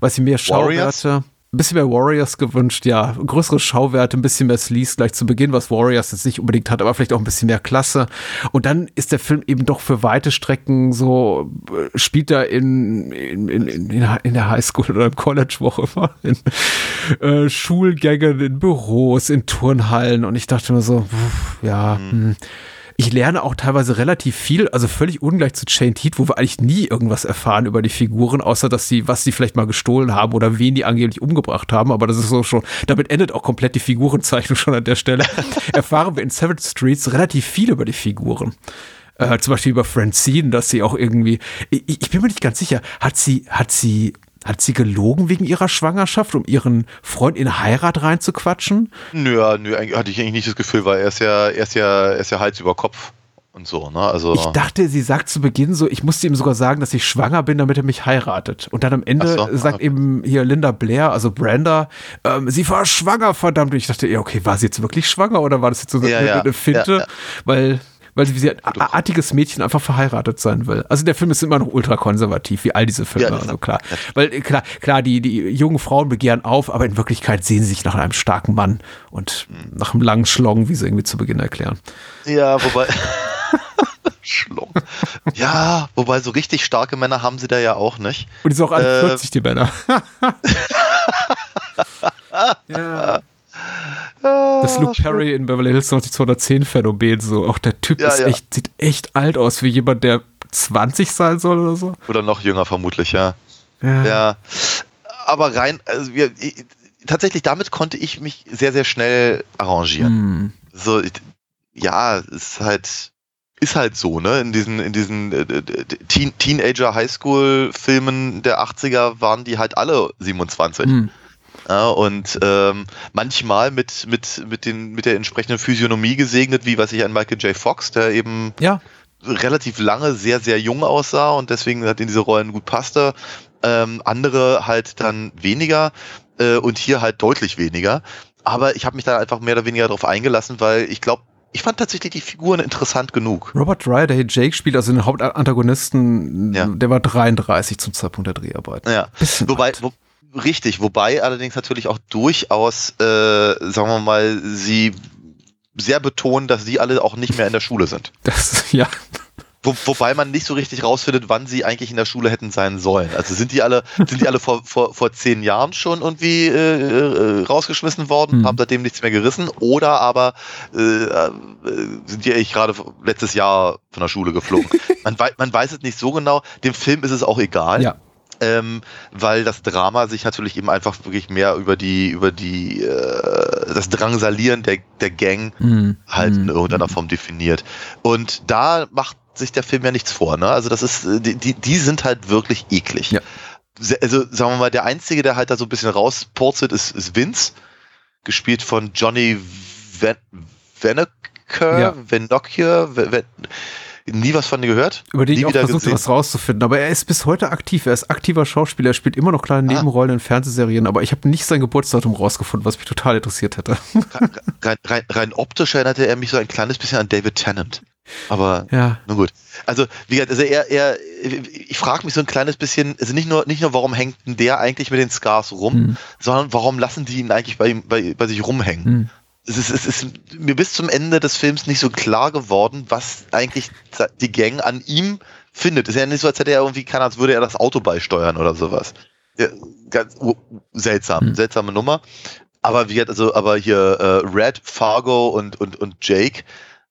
weiß ich, mehr Mhm. Warriors? Ein bisschen mehr Warriors gewünscht, ja. Größere Schauwerte, ein bisschen mehr Sleaze gleich zu Beginn, was Warriors jetzt nicht unbedingt hat, aber vielleicht auch ein bisschen mehr Klasse. Und dann ist der Film eben doch für weite Strecken so, äh, spielt er in, in, in, in, in der Highschool oder im College, wo auch immer, in äh, Schulgängen, in Büros, in Turnhallen. Und ich dachte mir so, pff, ja, hm. Ich lerne auch teilweise relativ viel, also völlig ungleich zu Chain Heat, wo wir eigentlich nie irgendwas erfahren über die Figuren, außer dass sie, was sie vielleicht mal gestohlen haben oder wen die angeblich umgebracht haben. Aber das ist so schon, damit endet auch komplett die Figurenzeichnung schon an der Stelle. erfahren wir in Seven Streets relativ viel über die Figuren. Äh, zum Beispiel über Francine, dass sie auch irgendwie, ich, ich bin mir nicht ganz sicher, hat sie, hat sie hat sie gelogen wegen ihrer Schwangerschaft, um ihren Freund in Heirat reinzuquatschen? Nö, nö, hatte ich eigentlich nicht das Gefühl, weil er ist ja, er ist ja, er ist ja Hals über Kopf und so, ne? Also ich dachte, sie sagt zu Beginn so, ich musste ihm sogar sagen, dass ich schwanger bin, damit er mich heiratet. Und dann am Ende so, sagt okay. eben hier Linda Blair, also Brenda, ähm, sie war schwanger, verdammt. Und ich dachte, ja, okay, war sie jetzt wirklich schwanger oder war das jetzt so ja, eine, ja, eine Finte? Ja, Weil weil sie wie ein artiges Mädchen einfach verheiratet sein will. Also der Film ist immer noch ultra konservativ, wie all diese Filme, ja, also klar. Weil klar, klar, die, die jungen Frauen begehren auf, aber in Wirklichkeit sehen sie sich nach einem starken Mann und nach einem langen Schlong, wie sie irgendwie zu Beginn erklären. Ja, wobei. Schlong. Ja, wobei so richtig starke Männer haben sie da ja auch nicht. Und die sind auch alle äh, 40, die Männer. ja. Das Luke Perry in Beverly Hills 90210 Phänomen, so. Auch der Typ ja, ist ja. echt, sieht echt alt aus, wie jemand, der 20 sein soll oder so. Oder noch jünger vermutlich, ja. Ja. ja. Aber rein, also wir, tatsächlich damit konnte ich mich sehr, sehr schnell arrangieren. Hm. So, ja, ist halt, ist halt so, ne? In diesen, in diesen äh, Teen, Teenager Highschool Filmen der 80er waren die halt alle 27. Hm. Ja, und ähm, manchmal mit, mit, mit, den, mit der entsprechenden Physiognomie gesegnet, wie was ich an Michael J. Fox, der eben ja. relativ lange sehr, sehr jung aussah und deswegen halt in diese Rollen gut passte. Ähm, andere halt dann weniger äh, und hier halt deutlich weniger. Aber ich habe mich da einfach mehr oder weniger darauf eingelassen, weil ich glaube, ich fand tatsächlich die Figuren interessant genug. Robert Dry, der hier Jake spielt, also den Hauptantagonisten, ja. der war 33 zum Zeitpunkt der Dreharbeit. Ja, wobei, wo, Richtig, wobei allerdings natürlich auch durchaus, äh, sagen wir mal, sie sehr betonen, dass sie alle auch nicht mehr in der Schule sind. Das, ja. Wo, wobei man nicht so richtig rausfindet, wann sie eigentlich in der Schule hätten sein sollen. Also sind die alle, sind die alle vor, vor, vor zehn Jahren schon irgendwie äh, äh, rausgeschmissen worden, mhm. haben seitdem nichts mehr gerissen, oder aber äh, äh sind die eigentlich gerade letztes Jahr von der Schule geflogen. man, wei man weiß es nicht so genau. Dem Film ist es auch egal. Ja ähm, weil das Drama sich natürlich eben einfach wirklich mehr über die, über die, äh, das Drangsalieren der, der Gang mhm. halt in irgendeiner Form definiert. Und da macht sich der Film ja nichts vor, ne? Also das ist, die, die, die sind halt wirklich eklig. Ja. Also sagen wir mal, der Einzige, der halt da so ein bisschen rauspurzelt, ist, ist Vince, gespielt von Johnny Van Venneker, ja. Ven nie was von dir gehört. Über den ich auch versucht, gesehen. was rauszufinden. Aber er ist bis heute aktiv. Er ist aktiver Schauspieler. Er spielt immer noch kleine ah. Nebenrollen in Fernsehserien. Aber ich habe nicht sein Geburtsdatum rausgefunden, was mich total interessiert hätte. Rein, rein, rein optisch erinnerte er mich so ein kleines bisschen an David Tennant. Aber ja. nun gut. Also, wie gesagt, also er, er, ich frage mich so ein kleines bisschen, also nicht nur, nicht nur, warum hängt denn der eigentlich mit den Scars rum, hm. sondern warum lassen die ihn eigentlich bei, bei, bei sich rumhängen? Hm es ist, es ist mir bis zum Ende des Films nicht so klar geworden, was eigentlich die Gang an ihm findet. Es ist ja nicht so, als hätte er irgendwie, keine als würde er das Auto beisteuern oder sowas. Ja, ganz uh, seltsam, mhm. seltsame Nummer. Aber wie also, aber hier äh, Red, Fargo und und und Jake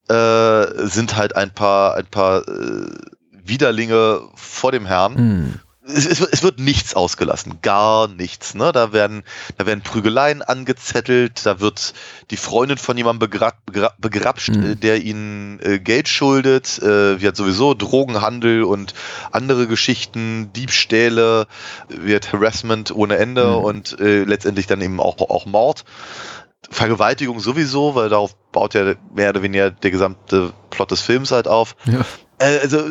äh, sind halt ein paar ein paar äh, Widerlinge vor dem Herrn. Mhm es, es, es, wird nichts ausgelassen, gar nichts. Ne? Da, werden, da werden Prügeleien angezettelt, da wird die Freundin von jemandem begra begra begrapscht, mhm. der ihnen äh, Geld schuldet. Äh, wird sowieso Drogenhandel und andere Geschichten, Diebstähle, wird Harassment ohne Ende mhm. und äh, letztendlich dann eben auch, auch Mord. Vergewaltigung sowieso, weil darauf baut ja mehr oder weniger der gesamte Plot des Films halt auf. Ja. Äh, also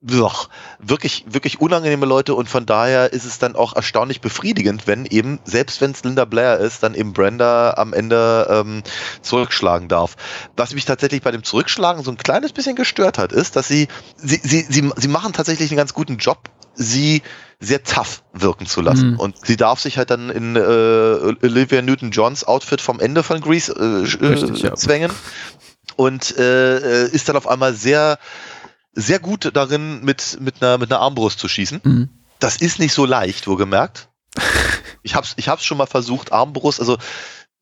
wirklich, wirklich unangenehme Leute und von daher ist es dann auch erstaunlich befriedigend, wenn eben, selbst wenn es Linda Blair ist, dann eben Brenda am Ende ähm, zurückschlagen darf. Was mich tatsächlich bei dem Zurückschlagen so ein kleines bisschen gestört hat, ist, dass sie, sie, sie, sie, sie machen tatsächlich einen ganz guten Job, sie sehr tough wirken zu lassen. Mhm. Und sie darf sich halt dann in äh, Olivia Newton-Johns Outfit vom Ende von Grease äh, Richtig, äh, zwängen ja. und äh, äh, ist dann auf einmal sehr sehr gut darin, mit, mit, einer, mit einer Armbrust zu schießen. Mhm. Das ist nicht so leicht, wo gemerkt. ich hab's, ich hab's schon mal versucht, Armbrust, also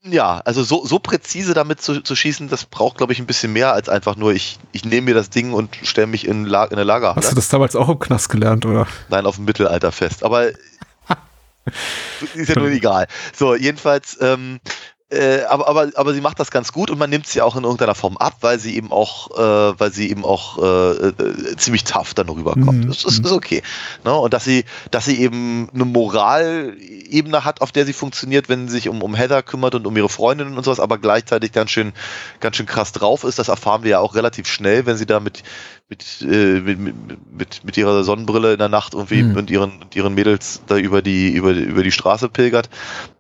Ja, also so, so präzise damit zu, zu schießen, das braucht, glaube ich, ein bisschen mehr als einfach nur, ich, ich nehme mir das Ding und stelle mich in, La in eine Lagerhalle. Hast du das damals auch im Knast gelernt, oder? Nein, auf dem Mittelalterfest. Aber ist ja nur egal. So, jedenfalls, ähm, äh, aber, aber, aber sie macht das ganz gut und man nimmt sie auch in irgendeiner Form ab, weil sie eben auch, äh, weil sie eben auch äh, äh, ziemlich tough dann rüberkommt. Mhm. Das ist, ist okay. Ne? Und dass sie, dass sie eben eine Moralebene hat, auf der sie funktioniert, wenn sie sich um, um Heather kümmert und um ihre Freundinnen und sowas, aber gleichzeitig ganz schön, ganz schön krass drauf ist. Das erfahren wir ja auch relativ schnell, wenn sie da mit, mit, äh, mit, mit, mit ihrer Sonnenbrille in der Nacht irgendwie Mhm. und ihren, und ihren Mädels da über die, über, über die Straße pilgert.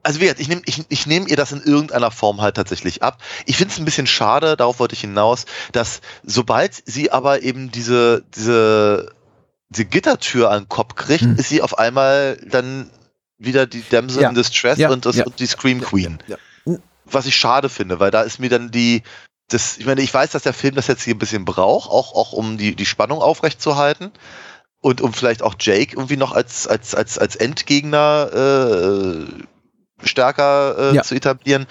Also wie gesagt, ich nehme ich, ich nehm ihr das in irgendeiner Form halt tatsächlich ab. Ich finde es ein bisschen schade, darauf wollte ich hinaus, dass sobald sie aber eben diese, diese, diese Gittertür an den Kopf kriegt, Hm. ist sie auf einmal dann wieder die Damsel Ja. in Distress Ja. und, das, Ja. und die Scream Queen. Was ich schade finde, weil da ist mir dann die, das, ich meine, ich weiß, dass der Film das jetzt hier ein bisschen braucht, auch, auch um die, die Spannung aufrechtzuerhalten und um vielleicht auch Jake irgendwie noch als, als, als, als Endgegner äh, stärker äh, Ja. zu etablieren.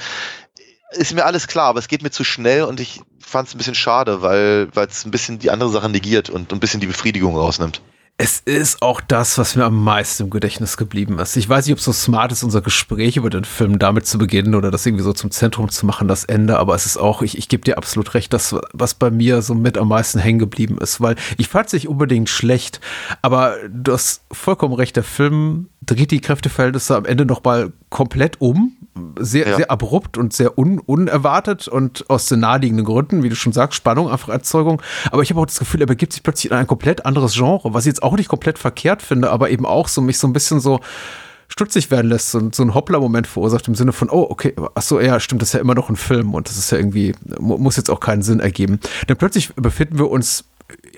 Ist mir alles klar, aber es geht mir zu schnell und ich fand es ein bisschen schade, weil weil es ein bisschen die andere Sache negiert und ein bisschen die Befriedigung rausnimmt. Es ist auch das, was mir am meisten im Gedächtnis geblieben ist. Ich weiß nicht, ob es so smart ist, unser Gespräch über den Film damit zu beginnen oder das irgendwie so zum Zentrum zu machen, das Ende. Aber es ist auch, ich, ich gebe dir absolut recht, das, was bei mir so mit am meisten hängen geblieben ist, weil ich fand es nicht unbedingt schlecht, aber du hast vollkommen recht, der Film dreht die Kräfteverhältnisse am Ende nochmal komplett um. Sehr, Ja. sehr abrupt und sehr un, unerwartet und aus den naheliegenden Gründen, wie du schon sagst, Spannung, einfach Erzeugung. Aber ich habe auch das Gefühl, er begibt sich plötzlich in ein komplett anderes Genre, was ich jetzt auch nicht komplett verkehrt finde, aber eben auch so mich so ein bisschen so stutzig werden lässt und so ein Hoppler-Moment verursacht im Sinne von, oh, okay, ach so, ja, stimmt, das ist ja immer noch ein Film und das ist ja irgendwie, mu- muss jetzt auch keinen Sinn ergeben. Dann plötzlich befinden wir uns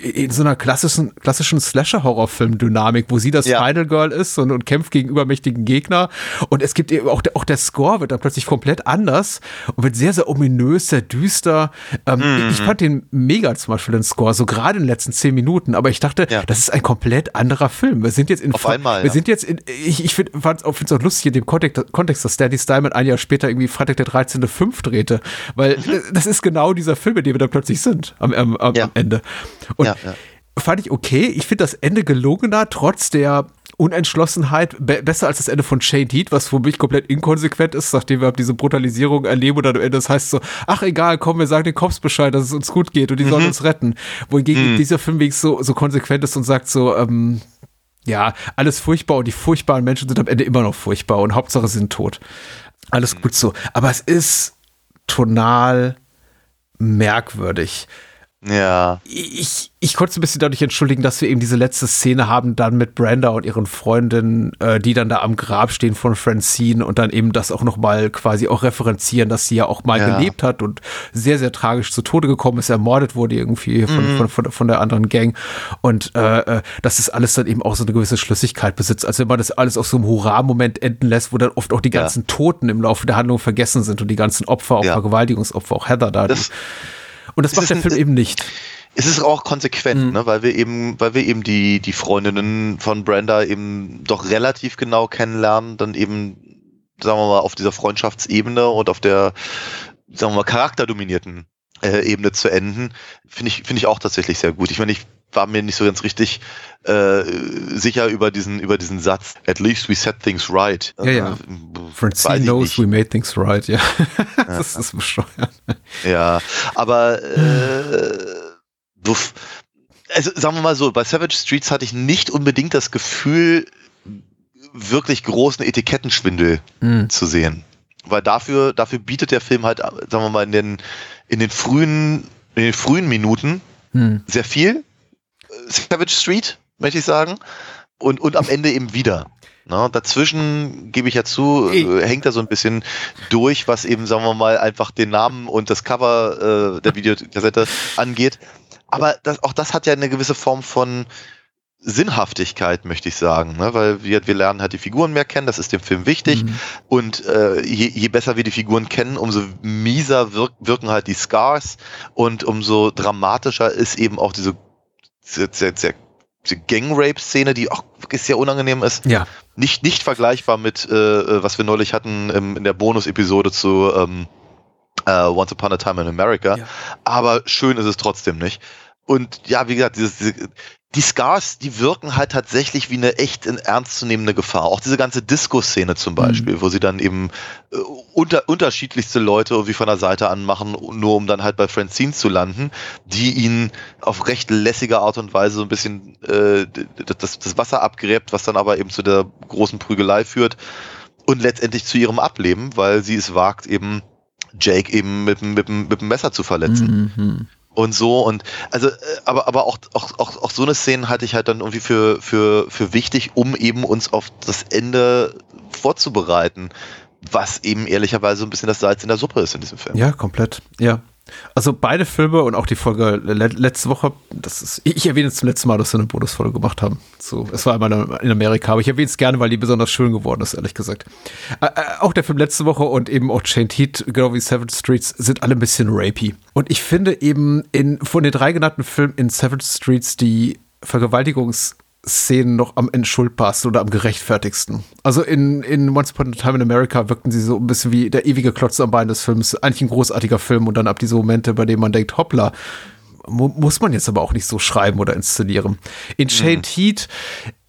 in so einer klassischen, klassischen Slasher-Horrorfilm-Dynamik, wo sie das Ja. Final Girl ist und, und kämpft gegen übermächtigen Gegner. Und es gibt eben auch, der- auch der Score wird dann plötzlich komplett anders und wird sehr, sehr ominös, sehr düster. Ähm, Mhm. Ich fand den mega zum Beispiel, den Score, so gerade in den letzten zehn Minuten. Aber ich dachte, Ja. das ist ein komplett anderer Film. Wir sind jetzt in, Auf einmal, wir ja. sind jetzt in, ich, ich finde es auch, lustig in dem Kontext, Kontext, dass Danny Steinman ein Jahr später irgendwie Freitag der 13.5 drehte. Weil das- das ist genau dieser Film, in dem wir da plötzlich sind am, am, am. Ende. Und Ja, ja. fand ich okay. Ich finde das Ende gelungener, trotz der Unentschlossenheit, be besser als das Ende von Shade Heat, was für mich komplett inkonsequent ist, nachdem wir diese Brutalisierung erleben und am Ende das heißt so, ach egal, komm, wir sagen den Cops Bescheid, dass es uns gut geht und die sollen uns retten. Wohingegen dieser Film wenigstens so, so konsequent ist und sagt so, ähm, ja, alles furchtbar und die furchtbaren Menschen sind am Ende immer noch furchtbar und Hauptsache sind tot. Alles gut so. Aber es ist tonal merkwürdig Ja. ich, ich konnte es ein bisschen dadurch entschuldigen, dass wir eben diese letzte Szene haben, dann mit Brenda und ihren Freundinnen, äh, die dann da am Grab stehen von Francine und dann eben das auch nochmal quasi auch referenzieren, dass sie ja auch mal Ja. gelebt hat und sehr, sehr tragisch zu Tode gekommen ist, ermordet wurde irgendwie von, Mhm. von, von, von der anderen Gang. Und äh, äh, dass das alles dann eben auch so eine gewisse Schlüssigkeit besitzt. Also wenn man das alles auf so einem Hurra-Moment enden lässt, wo dann oft auch die Ja. ganzen Toten im Laufe der Handlung vergessen sind und die ganzen Opfer, auch Ja. Vergewaltigungsopfer, auch Heather da. Das- die, und das es macht der ein- Film eben nicht. Es ist auch konsequent, Mhm. ne? weil wir eben, weil wir eben die, die Freundinnen von Brenda eben doch relativ genau kennenlernen, dann eben, sagen wir mal, auf dieser Freundschaftsebene und auf der, sagen wir mal, charakterdominierten äh, Ebene zu enden, finde ich, finde ich auch tatsächlich sehr gut. Ich meine, ich war mir nicht so ganz richtig äh, sicher über diesen, über diesen Satz, at least we set things right. Ja, ja. Äh, Francine knows nicht. we made things right, ja. das ist bescheuert. Ja, aber äh, also sagen wir mal so, bei Savage Streets hatte ich nicht unbedingt das Gefühl, wirklich großen Etikettenschwindel Mhm. zu sehen. Weil dafür, dafür bietet der Film halt, sagen wir mal, in den, in den frühen, in den frühen Minuten Hm. sehr viel. Savage Street, möchte ich sagen. Und, und am Ende eben wieder. Na, dazwischen, gebe ich ja zu, äh, hängt er so ein bisschen durch, was eben, sagen wir mal, einfach den Namen und das Cover äh, der Videokassette angeht. Aber das, auch das hat ja eine gewisse Form von Sinnhaftigkeit, möchte ich sagen, ne? weil wir, wir lernen halt die Figuren mehr kennen, das ist dem Film wichtig. Mhm. Und äh, je, je besser wir die Figuren kennen, umso mieser wirk wirken halt die Scars und umso dramatischer ist eben auch diese sehr, sehr, sehr Gang-Rape-Szene, die auch wirklich sehr unangenehm ist. Ja. Nicht, nicht vergleichbar mit, äh, was wir neulich hatten im, in der Bonus-Episode zu ähm, uh, Once Upon a Time in America. Ja. Aber schön ist es trotzdem nicht. Und ja, wie gesagt, dieses, diese, die Scars, die wirken halt tatsächlich wie eine echt ernstzunehmende Gefahr. Auch diese ganze Disco-Szene zum Beispiel, mhm. wo sie dann eben äh, unter, unterschiedlichste Leute irgendwie von der Seite anmachen, nur um dann halt bei Francine zu landen, die ihn auf recht lässige Art und Weise so ein bisschen äh, das, das Wasser abgräbt, was dann aber eben zu der großen Prügelei führt und letztendlich zu ihrem Ableben, weil sie es wagt, eben Jake eben mit, mit, mit dem Messer zu verletzen. Mhm und so und also äh, aber aber auch auch auch, auch so eine Szene halte ich halt dann irgendwie für für für wichtig, um eben uns auf das Ende vorzubereiten, was eben ehrlicherweise ein bisschen das Salz in der Suppe ist in diesem Film. Ja, komplett. Ja. Also beide Filme und auch die Folge letzte Woche, das ist, ich erwähne es zum letzten Mal, dass wir eine Bonusfolge gemacht haben. So, es war einmal in Amerika, aber ich erwähne es gerne, weil die besonders schön geworden ist, ehrlich gesagt. Äh, auch der Film letzte Woche und eben auch Chained Heat, genau wie Seven Streets, sind alle ein bisschen rapey. Und ich finde eben in, von den drei genannten Filmen in Seven Streets die Vergewaltigungs- Szenen noch am entschuldbarsten oder am gerechtfertigsten. Also in, in Once Upon a Time in America wirkten sie so ein bisschen wie der ewige Klotz am Bein des Films. Eigentlich ein großartiger Film und dann ab diese Momente, bei denen man denkt, hoppla, muss man jetzt aber auch nicht so schreiben oder inszenieren. In Shade mhm. Heat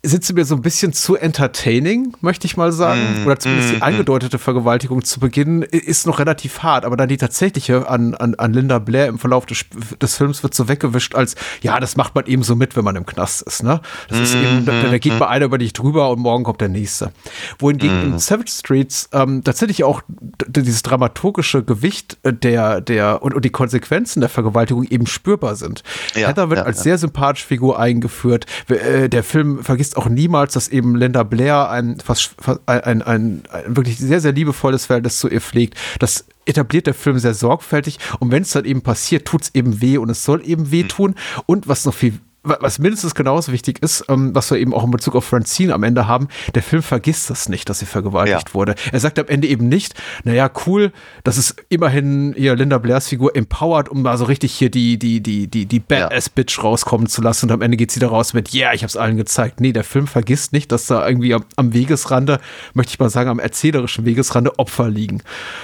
sind sie mir so ein bisschen zu entertaining, möchte ich mal sagen. Mm, Oder zumindest mm, die angedeutete Vergewaltigung zu Beginn ist noch relativ hart, aber dann die tatsächliche an, an, an Linda Blair im Verlauf des, des Films wird so weggewischt als, ja, das macht man eben so mit, wenn man im Knast ist, ne? Das mm, ist eben, da, da geht mal einer über dich drüber und morgen kommt der nächste. Wohingegen in Savage Streets ähm, tatsächlich auch dieses dramaturgische Gewicht der, der und, und die Konsequenzen der Vergewaltigung eben spürbar sind. Ja, Heather wird ja, als ja. sehr sympathische Figur eingeführt. Äh, der Film vergisst auch niemals, dass eben Linda Blair ein, fast, ein, ein, ein, ein wirklich sehr, sehr liebevolles Verhältnis zu ihr pflegt. Das etabliert der Film sehr sorgfältig und wenn es dann eben passiert, tut es eben weh und es soll eben weh tun. Und was noch viel was mindestens genauso wichtig ist, ähm, was wir eben auch in Bezug auf Francine am Ende haben, der Film vergisst das nicht, dass sie vergewaltigt ja. wurde. Er sagt am Ende eben nicht, naja, cool, das ist immerhin ihr Linda Blairs Figur empowered, um da so richtig hier die, die, die, die, die Badass-Bitch rauskommen zu lassen und am Ende geht sie da raus mit, yeah, ich hab's allen gezeigt. Nee, der Film vergisst nicht, dass da irgendwie am, am Wegesrande, möchte ich mal sagen, am erzählerischen Wegesrande Opfer liegen.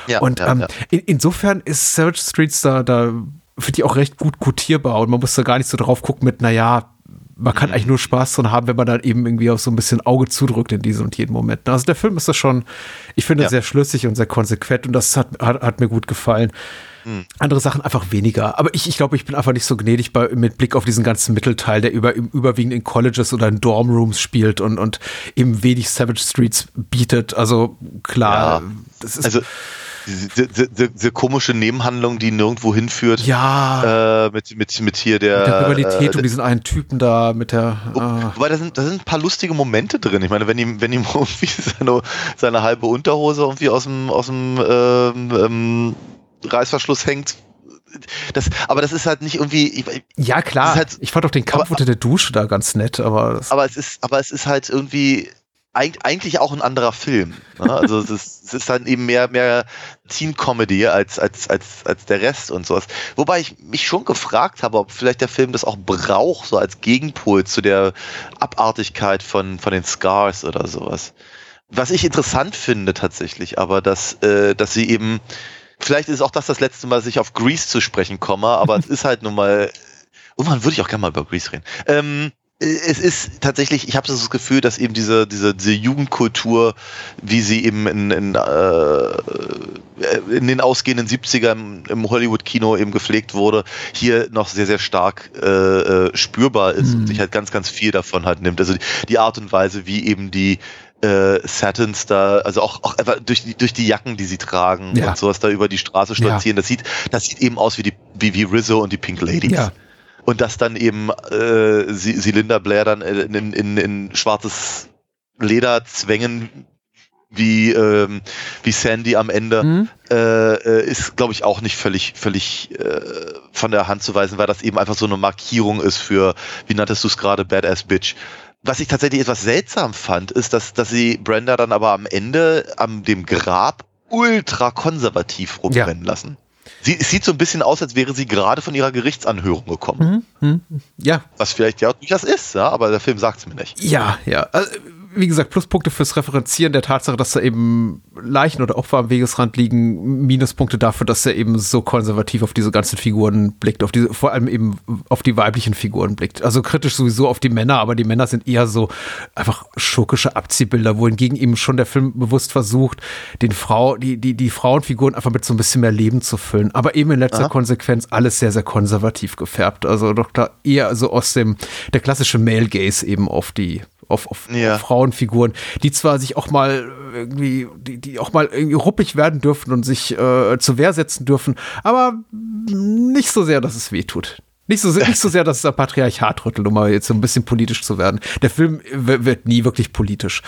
Ja, und ja, ähm, in, insofern ist Savage Streets da, da finde ich auch recht gut quotierbar und man muss da gar nicht so drauf gucken mit, naja, man kann eigentlich nur Spaß dran haben, wenn man dann eben irgendwie auch so ein bisschen Auge zudrückt in diesem und jedem Moment. Also der Film ist das schon, ich finde, ja. sehr schlüssig und sehr konsequent und das hat, hat, hat mir gut gefallen. Mhm. Andere Sachen einfach weniger. Aber ich, ich glaube, ich bin einfach nicht so gnädig bei, mit Blick auf diesen ganzen Mittelteil, der über, überwiegend in Colleges oder in Dormrooms spielt und, und eben wenig Savage Streets bietet. Also klar, ja. das ist. Also diese, diese, diese, komische Nebenhandlung, die nirgendwo hinführt. Ja. Äh, mit, mit, mit hier der. Mit der Rivalität äh, um diesen einen Typen da, mit der. Äh. Wobei, da sind, da sind ein paar lustige Momente drin. Ich meine, wenn ihm, wenn ihm irgendwie seine, seine halbe Unterhose irgendwie aus dem, aus dem ähm, ähm, Reißverschluss hängt, das, aber das ist halt nicht irgendwie. Ich, ja, klar. Halt, ich fand auch den Kampf aber, unter der Dusche da ganz nett, aber. aber es ist, aber es ist halt irgendwie eigentlich auch ein anderer Film. Ne? Also es ist, es ist dann eben mehr, mehr Teen-Comedy als, als, als, als der Rest und sowas. Wobei ich mich schon gefragt habe, ob vielleicht der Film das auch braucht, so als Gegenpol zu der Abartigkeit von, von den Scars oder sowas. Was ich interessant finde tatsächlich, aber dass, äh, dass sie eben, vielleicht ist auch das das letzte Mal, dass ich auf Grease zu sprechen komme, aber es ist halt nun mal, irgendwann würde ich auch gerne mal über Grease reden. Ähm, es ist tatsächlich, ich habe so das Gefühl, dass eben diese, diese, diese Jugendkultur, wie sie eben in, in, äh, in den ausgehenden 70ern im Hollywood-Kino eben gepflegt wurde, hier noch sehr, sehr stark äh, äh, spürbar ist mhm. und sich halt ganz, ganz viel davon halt nimmt. Also die Art und Weise, wie eben die äh, Satins da, also auch, auch einfach durch die, durch die Jacken, die sie tragen ja. und sowas da über die Straße stolzieren, ja. das sieht, das sieht eben aus wie die, wie, wie Rizzo und die Pink Ladies. Ja und dass dann eben äh, sie, sie Linda Blair dann in, in, in schwarzes Leder zwängen wie ähm, wie Sandy am Ende mhm. äh, äh ist glaube ich auch nicht völlig völlig äh, von der Hand zu weisen weil das eben einfach so eine Markierung ist für wie nanntest du es gerade Badass Bitch was ich tatsächlich etwas seltsam fand ist dass dass sie Brenda dann aber am Ende am dem Grab ultra konservativ rumrennen ja. lassen Sie, sieht so ein bisschen aus, als wäre sie gerade von ihrer Gerichtsanhörung gekommen. Mhm. Ja. Was vielleicht ja durchaus ist, ja, aber der Film sagt es mir nicht. Ja, ja. Also, wie gesagt, Pluspunkte fürs Referenzieren der Tatsache, dass da eben Leichen oder Opfer am Wegesrand liegen, Minuspunkte dafür, dass er eben so konservativ auf diese ganzen Figuren blickt, auf diese, vor allem eben auf die weiblichen Figuren blickt. Also kritisch sowieso auf die Männer, aber die Männer sind eher so einfach schurkische Abziehbilder, wohingegen eben schon der Film bewusst versucht, den Frau, die, die, die Frauenfiguren einfach mit so ein bisschen mehr Leben zu füllen. Aber eben in letzter Aha. Konsequenz alles sehr, sehr konservativ gefärbt. Also doch da eher so aus dem, der klassische Male Gaze eben auf die auf, auf, ja. auf, Frauenfiguren, die zwar sich auch mal irgendwie, die, die auch mal irgendwie ruppig werden dürfen und sich äh, zur Wehr setzen dürfen, aber nicht so sehr, dass es weh tut. Nicht so, nicht so sehr, dass es ein Patriarchat rüttelt, um mal jetzt so ein bisschen politisch zu werden. Der Film wird nie wirklich politisch.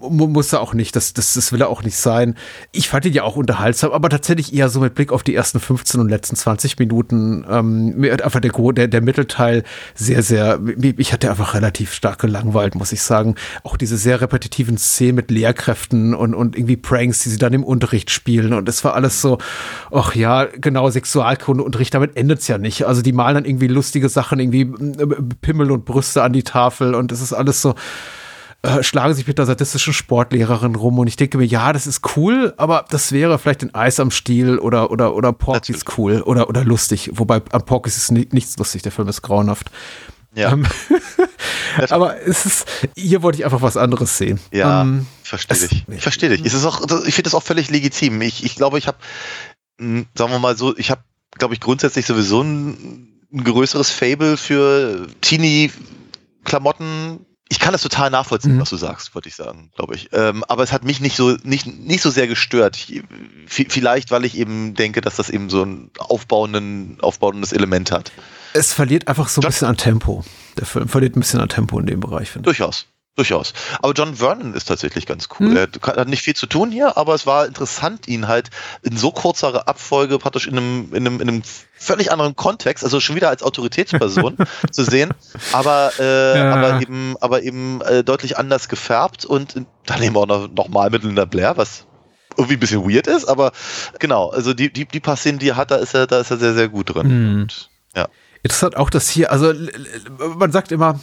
Muss er auch nicht. Das, das, das will er auch nicht sein. Ich fand ihn ja auch unterhaltsam, aber tatsächlich eher so mit Blick auf die ersten 15 und letzten 20 Minuten. Ähm, mir hat einfach der, der, der Mittelteil sehr, sehr, ich hatte einfach relativ stark gelangweilt, muss ich sagen. Auch diese sehr repetitiven Szenen mit Lehrkräften und, und irgendwie Pranks, die sie dann im Unterricht spielen. Und es war alles so, ach ja, genau, Sexualkundeunterricht, damit endet es ja nicht. Also die malen dann irgendwie lustige Sachen, irgendwie äh, Pimmel und Brüste an die Tafel und es ist alles so, äh, schlagen sich mit der sadistischen Sportlehrerin rum und ich denke mir, ja, das ist cool, aber das wäre vielleicht ein Eis am Stiel oder, oder, oder Porky ist cool oder, oder lustig. Wobei am Porky ist nichts lustig, der Film ist grauenhaft. Ja. Ähm, aber es ist, hier wollte ich einfach was anderes sehen. Ja, ähm, verstehe dich. Ich verstehe dich. Es ist auch, ich finde das auch völlig legitim. Ich, ich glaube, ich habe, hm, sagen wir mal so, ich habe, glaube ich, grundsätzlich sowieso ein ein größeres Fable für Teenie-Klamotten. Ich kann das total nachvollziehen, mhm. was du sagst, wollte ich sagen, glaube ich. Ähm, aber es hat mich nicht so, nicht, nicht so sehr gestört. Ich, vielleicht, weil ich eben denke, dass das eben so ein aufbauenden, aufbauendes Element hat. Es verliert einfach so ein bisschen an Tempo. Der Film verliert ein bisschen an Tempo in dem Bereich, finde ich. Durchaus. Durchaus. Aber John Vernon ist tatsächlich ganz cool. Mhm. Er hat nicht viel zu tun hier, aber es war interessant, ihn halt in so kurzer Abfolge praktisch in einem, in einem, in einem völlig anderen Kontext, also schon wieder als Autoritätsperson zu sehen, aber, äh, ja. aber eben, aber eben äh, deutlich anders gefärbt und dann eben auch noch, noch mal mit Linda Blair, was irgendwie ein bisschen weird ist, aber genau, also die, die, die paar Szenen, die er hat, da ist er, da ist er sehr, sehr gut drin. Mhm. Und, ja. Interessant auch, dass hier, also man sagt immer,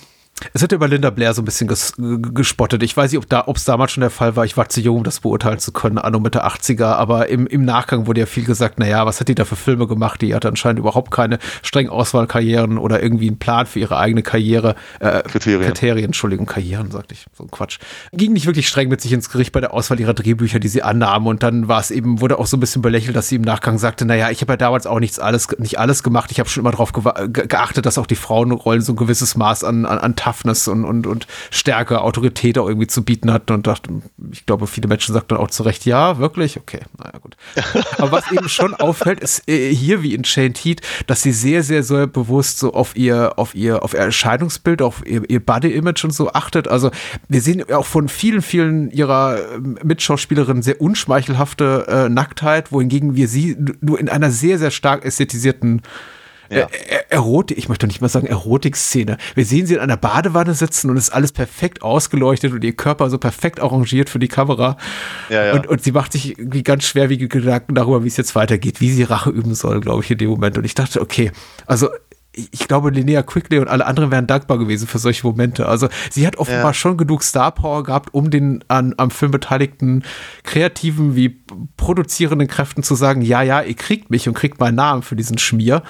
es wird über Linda Blair so ein bisschen ges gespottet. Ich weiß nicht, ob da, ob es damals schon der Fall war. Ich war zu jung, um das beurteilen zu können, anno Mitte 80er. Aber im, im Nachgang wurde ja viel gesagt, naja, was hat die da für Filme gemacht? Die hatte anscheinend überhaupt keine strengen Auswahlkarrieren oder irgendwie einen Plan für ihre eigene Karriere. Äh, Kriterien. Kriterien, Entschuldigung, Karrieren, sagte ich. So ein Quatsch. Ging nicht wirklich streng mit sich ins Gericht bei der Auswahl ihrer Drehbücher, die sie annahmen. Und dann war es eben, wurde auch so ein bisschen belächelt, dass sie im Nachgang sagte, naja, ich habe ja damals auch nichts alles, nicht alles gemacht. Ich habe schon immer darauf geachtet, dass auch die Frauenrollen so ein gewisses Maß an, an, an Toughness und, und, und Stärke, Autorität auch irgendwie zu bieten hat und dachte, ich glaube, viele Menschen sagten auch zu Recht, ja, wirklich, okay, naja, gut. Aber was eben schon auffällt, ist äh, hier wie in Shane Heat, dass sie sehr, sehr, sehr bewusst so auf ihr, auf ihr, auf ihr Erscheinungsbild, auf ihr, ihr Body-Image und so achtet. Also wir sehen auch von vielen, vielen ihrer ähm, Mitschauspielerinnen sehr unschmeichelhafte äh, Nacktheit, wohingegen wir sie nur in einer sehr, sehr stark ästhetisierten ja. Erotik, ich möchte nicht mal sagen Erotik-Szene. Wir sehen sie in einer Badewanne sitzen und es ist alles perfekt ausgeleuchtet und ihr Körper so perfekt arrangiert für die Kamera. Ja, ja. Und, und sie macht sich irgendwie ganz schwerwiegende Gedanken darüber, wie es jetzt weitergeht, wie sie Rache üben soll, glaube ich, in dem Moment. Und ich dachte, okay, also ich glaube, Linnea Quickly und alle anderen wären dankbar gewesen für solche Momente. Also sie hat offenbar ja. schon genug Star Power gehabt, um den an, am Film beteiligten kreativen wie produzierenden Kräften zu sagen, ja, ja, ihr kriegt mich und kriegt meinen Namen für diesen Schmier.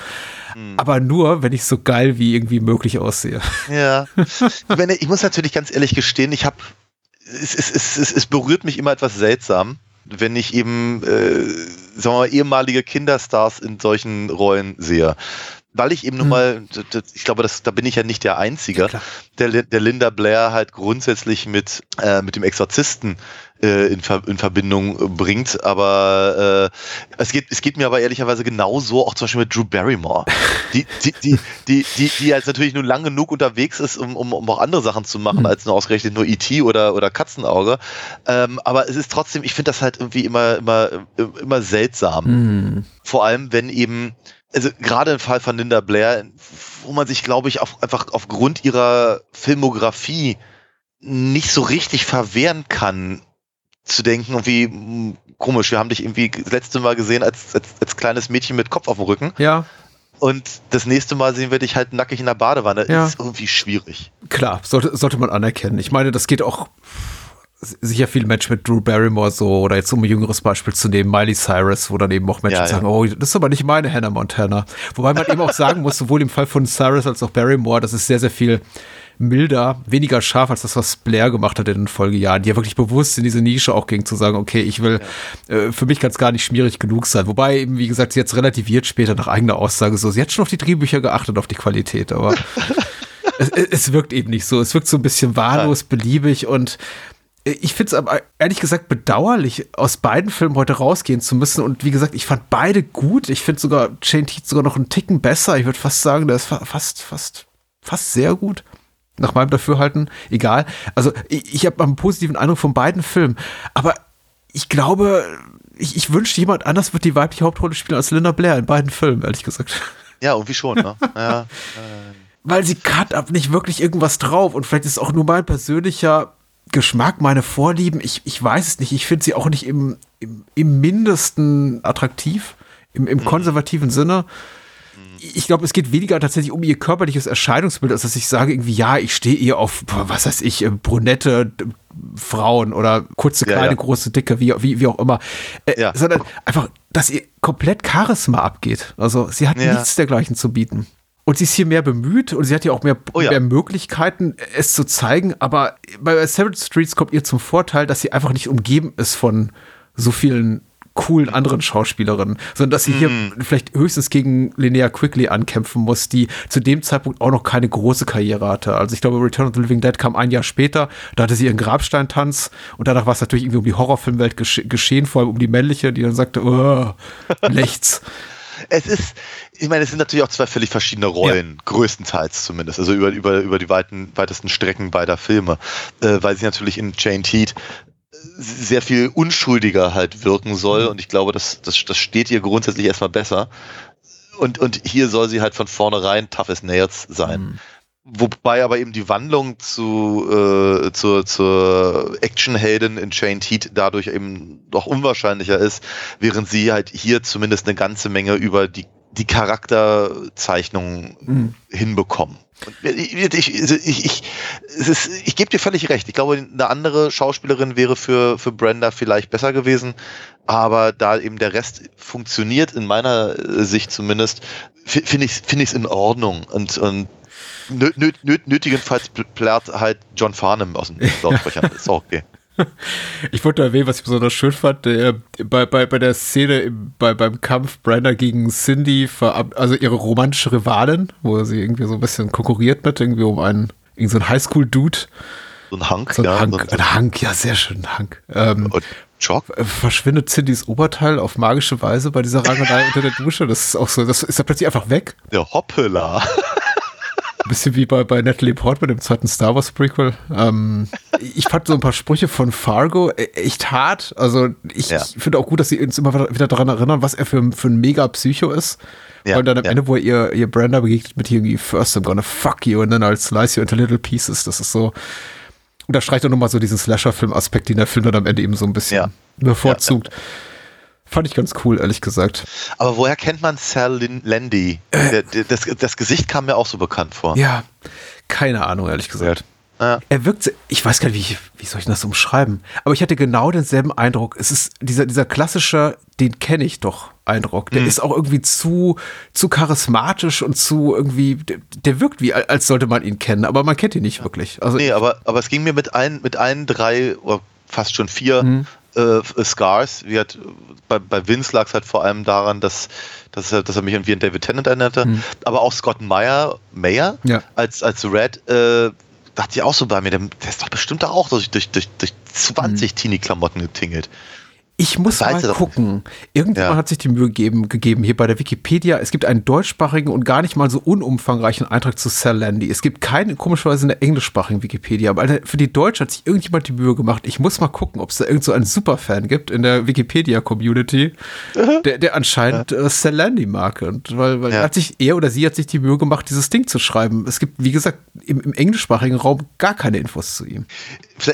Hm. Aber nur, wenn ich so geil wie irgendwie möglich aussehe. Ja. ich muss natürlich ganz ehrlich gestehen, ich habe, es, es, es, es berührt mich immer etwas seltsam, wenn ich eben, äh, sagen wir mal, ehemalige Kinderstars in solchen Rollen sehe weil ich eben nun hm. mal, ich glaube, das, da bin ich ja nicht der Einzige, ja, der, der Linda Blair halt grundsätzlich mit, äh, mit dem Exorzisten äh, in, Ver in Verbindung bringt. Aber äh, es, geht, es geht mir aber ehrlicherweise genauso, auch zum Beispiel mit Drew Barrymore, die, die, die, die, die, die jetzt natürlich nur lang genug unterwegs ist, um, um, um auch andere Sachen zu machen, mhm. als nur ausgerechnet nur E.T. oder, oder Katzenauge. Ähm, aber es ist trotzdem, ich finde das halt irgendwie immer, immer, immer seltsam. Mhm. Vor allem, wenn eben also gerade im Fall von Linda Blair, wo man sich, glaube ich, auf, einfach aufgrund ihrer Filmografie nicht so richtig verwehren kann, zu denken, irgendwie mh, komisch, wir haben dich irgendwie das letzte Mal gesehen als, als, als kleines Mädchen mit Kopf auf dem Rücken. Ja. Und das nächste Mal sehen wir dich halt nackig in der Badewanne. Ja. Ist irgendwie schwierig. Klar, sollte, sollte man anerkennen. Ich meine, das geht auch sicher viel Match mit Drew Barrymore so oder jetzt um ein jüngeres Beispiel zu nehmen, Miley Cyrus, wo dann eben auch Menschen Ja, ja. sagen, oh, das ist aber nicht meine Hannah Montana. Wobei man eben auch sagen muss, sowohl im Fall von Cyrus als auch Barrymore, das ist sehr, sehr viel milder, weniger scharf als das, was Blair gemacht hat in den Folgejahren, die ja wirklich bewusst in diese Nische auch ging, zu sagen, okay, ich will, äh, für mich kann es gar nicht schmierig genug sein. Wobei eben, wie gesagt, sie jetzt relativiert später nach eigener Aussage so, sie hat schon auf die Drehbücher geachtet, auf die Qualität, aber es, es wirkt eben nicht so. Es wirkt so ein bisschen wahllos, beliebig und ich finde es aber ehrlich gesagt bedauerlich, aus beiden Filmen heute rausgehen zu müssen. Und wie gesagt, ich fand beide gut. Ich finde sogar Shane Teeth sogar noch einen Ticken besser. Ich würde fast sagen, der ist fa fast, fast, fast sehr gut. Nach meinem Dafürhalten. Egal. Also ich, ich habe einen positiven Eindruck von beiden Filmen. Aber ich glaube, ich, ich wünschte, jemand anders wird die weibliche Hauptrolle spielen als Linda Blair in beiden Filmen, ehrlich gesagt. Ja, irgendwie schon, ne? ja. weil sie cut ab nicht wirklich irgendwas drauf und vielleicht ist es auch nur mein persönlicher Geschmack, meine Vorlieben. Ich, ich weiß es nicht. Ich finde sie auch nicht im, im, im mindesten attraktiv, im, im konservativen Sinne. Ich glaube, es geht weniger tatsächlich um ihr körperliches Erscheinungsbild, als dass ich sage irgendwie, ja, ich stehe eher auf, was weiß ich, äh, brunette Frauen oder kurze, Ja, kleine, ja. große, dicke, wie, wie, wie auch immer. Äh, Ja. Sondern einfach, dass ihr komplett Charisma abgeht. Also sie hat Ja. nichts dergleichen zu bieten. Und sie ist hier mehr bemüht und sie hat ja auch mehr, Oh ja. mehr Möglichkeiten, es zu zeigen. Aber bei Seven Streets kommt ihr zum Vorteil, dass sie einfach nicht umgeben ist von so vielen coolen anderen Schauspielerinnen, sondern dass sie hier Mhm. vielleicht höchstens gegen Linnea Quigley ankämpfen muss, die zu dem Zeitpunkt auch noch keine große Karriere hatte. Also ich glaube, Return of the Living Dead kam ein Jahr später, da hatte sie ihren Grabsteintanz und danach war es natürlich irgendwie um die Horrorfilmwelt gesche geschehen, vor allem um die männliche, die dann sagte, oh, nichts. Es ist, ich meine, es sind natürlich auch zwei völlig verschiedene Rollen, größtenteils zumindest, also über, über, über die weiten, weitesten Strecken beider Filme, äh, weil sie natürlich in Jane Heat sehr viel unschuldiger halt wirken soll. Und ich glaube, das, das, das steht ihr grundsätzlich erstmal besser. Und, und hier soll sie halt von vornherein tough as nails sein. Wobei aber eben die Wandlung zu, äh, zur, zur Actionheldin in Chained Heat dadurch eben doch unwahrscheinlicher ist, während sie halt hier zumindest eine ganze Menge über die, die Charakterzeichnung hinbekommen. Und ich, ich, ich, ich, ist, ich gebe dir völlig recht. Ich glaube, eine andere Schauspielerin wäre für, für Brenda vielleicht besser gewesen. Aber da eben der Rest funktioniert, in meiner Sicht zumindest, fi- finde ich es find ich's in Ordnung. Und, und nö, nö, nö, nötigenfalls pl- plärt halt John Farnham aus den Lautsprechern. Ist auch okay. Ich wollte erwähnen, was ich besonders schön fand, der, bei, bei, bei der Szene im, bei, beim Kampf Brenda gegen Cindy, also ihre romantische Rivalin, wo sie irgendwie so ein bisschen konkurriert mit, irgendwie um einen, irgend so einen Highschool-Dude. So ein Hank, So ein ja. Hank, so ein- ein Hank, ja, sehr schön, ein Hank. Ähm, Und Jock? äh, verschwindet Cindys Oberteil auf magische Weise bei dieser Rangelei unter der Dusche. Das ist auch so, das ist ja plötzlich einfach weg. Der Hoppela. Ein bisschen wie bei, bei Natalie Portman im zweiten Star Wars Prequel. Ähm, ich fand so ein paar Sprüche von Fargo e- echt hart. Also ich, Ja. finde auch gut, dass sie uns immer wieder daran erinnern, was er für, für ein Mega-Psycho ist. Ja, Und dann am ja. Ende, wo ihr, ihr Brenda begegnet mit irgendwie First I'm gonna fuck you und dann I'll slice you into little pieces. Das ist so. Und da streicht er nochmal so diesen Slasher-Film-Aspekt, den der Film dann am Ende eben so ein bisschen Ja. Fand ich ganz cool, ehrlich gesagt. Aber woher kennt man Sal Landy? Der, das, das Gesicht kam mir auch so bekannt vor. Ja, keine Ahnung, ehrlich gesagt. Ja. Er wirkt, ich weiß gar nicht, wie, wie soll ich das umschreiben? Aber ich hatte genau denselben Eindruck. Es ist dieser, dieser klassische, den kenne ich doch Eindruck. Der ist auch irgendwie zu, zu charismatisch und zu irgendwie, der, der wirkt wie, als sollte man ihn kennen, aber man kennt ihn nicht wirklich. Also, Nee, aber, aber es ging mir mit ein, mit ein, drei oder fast schon vier Mhm. Äh, Scars. Wie hat, bei, bei Vince lag es halt vor allem daran, dass, dass, er, dass er mich irgendwie an David Tennant erinnerte. Aber auch Scott Meyer, Mayer Mhm. Ja. als, als Red, äh, dachte ich auch so bei mir, der, der ist doch bestimmt auch durch, durch, durch, durch 20 Teenie-Klamotten getingelt. Ich muss Weiß mal gucken. Irgendjemand Ja. hat sich die Mühe gegeben, gegeben hier bei der Wikipedia. Es gibt einen deutschsprachigen und gar nicht mal so unumfangreichen Eintrag zu Sal Landy. Es gibt keinen, komischerweise in der englischsprachigen Wikipedia. Aber für die Deutsche hat sich irgendjemand die Mühe gemacht. Ich muss mal gucken, ob es da irgend so einen Superfan gibt in der Wikipedia-Community, der, der anscheinend äh, Sal Landy mag. Und weil, weil Ja. er hat sich, er oder sie hat sich die Mühe gemacht, dieses Ding zu schreiben. Es gibt, wie gesagt, im, im englischsprachigen Raum gar keine Infos zu ihm.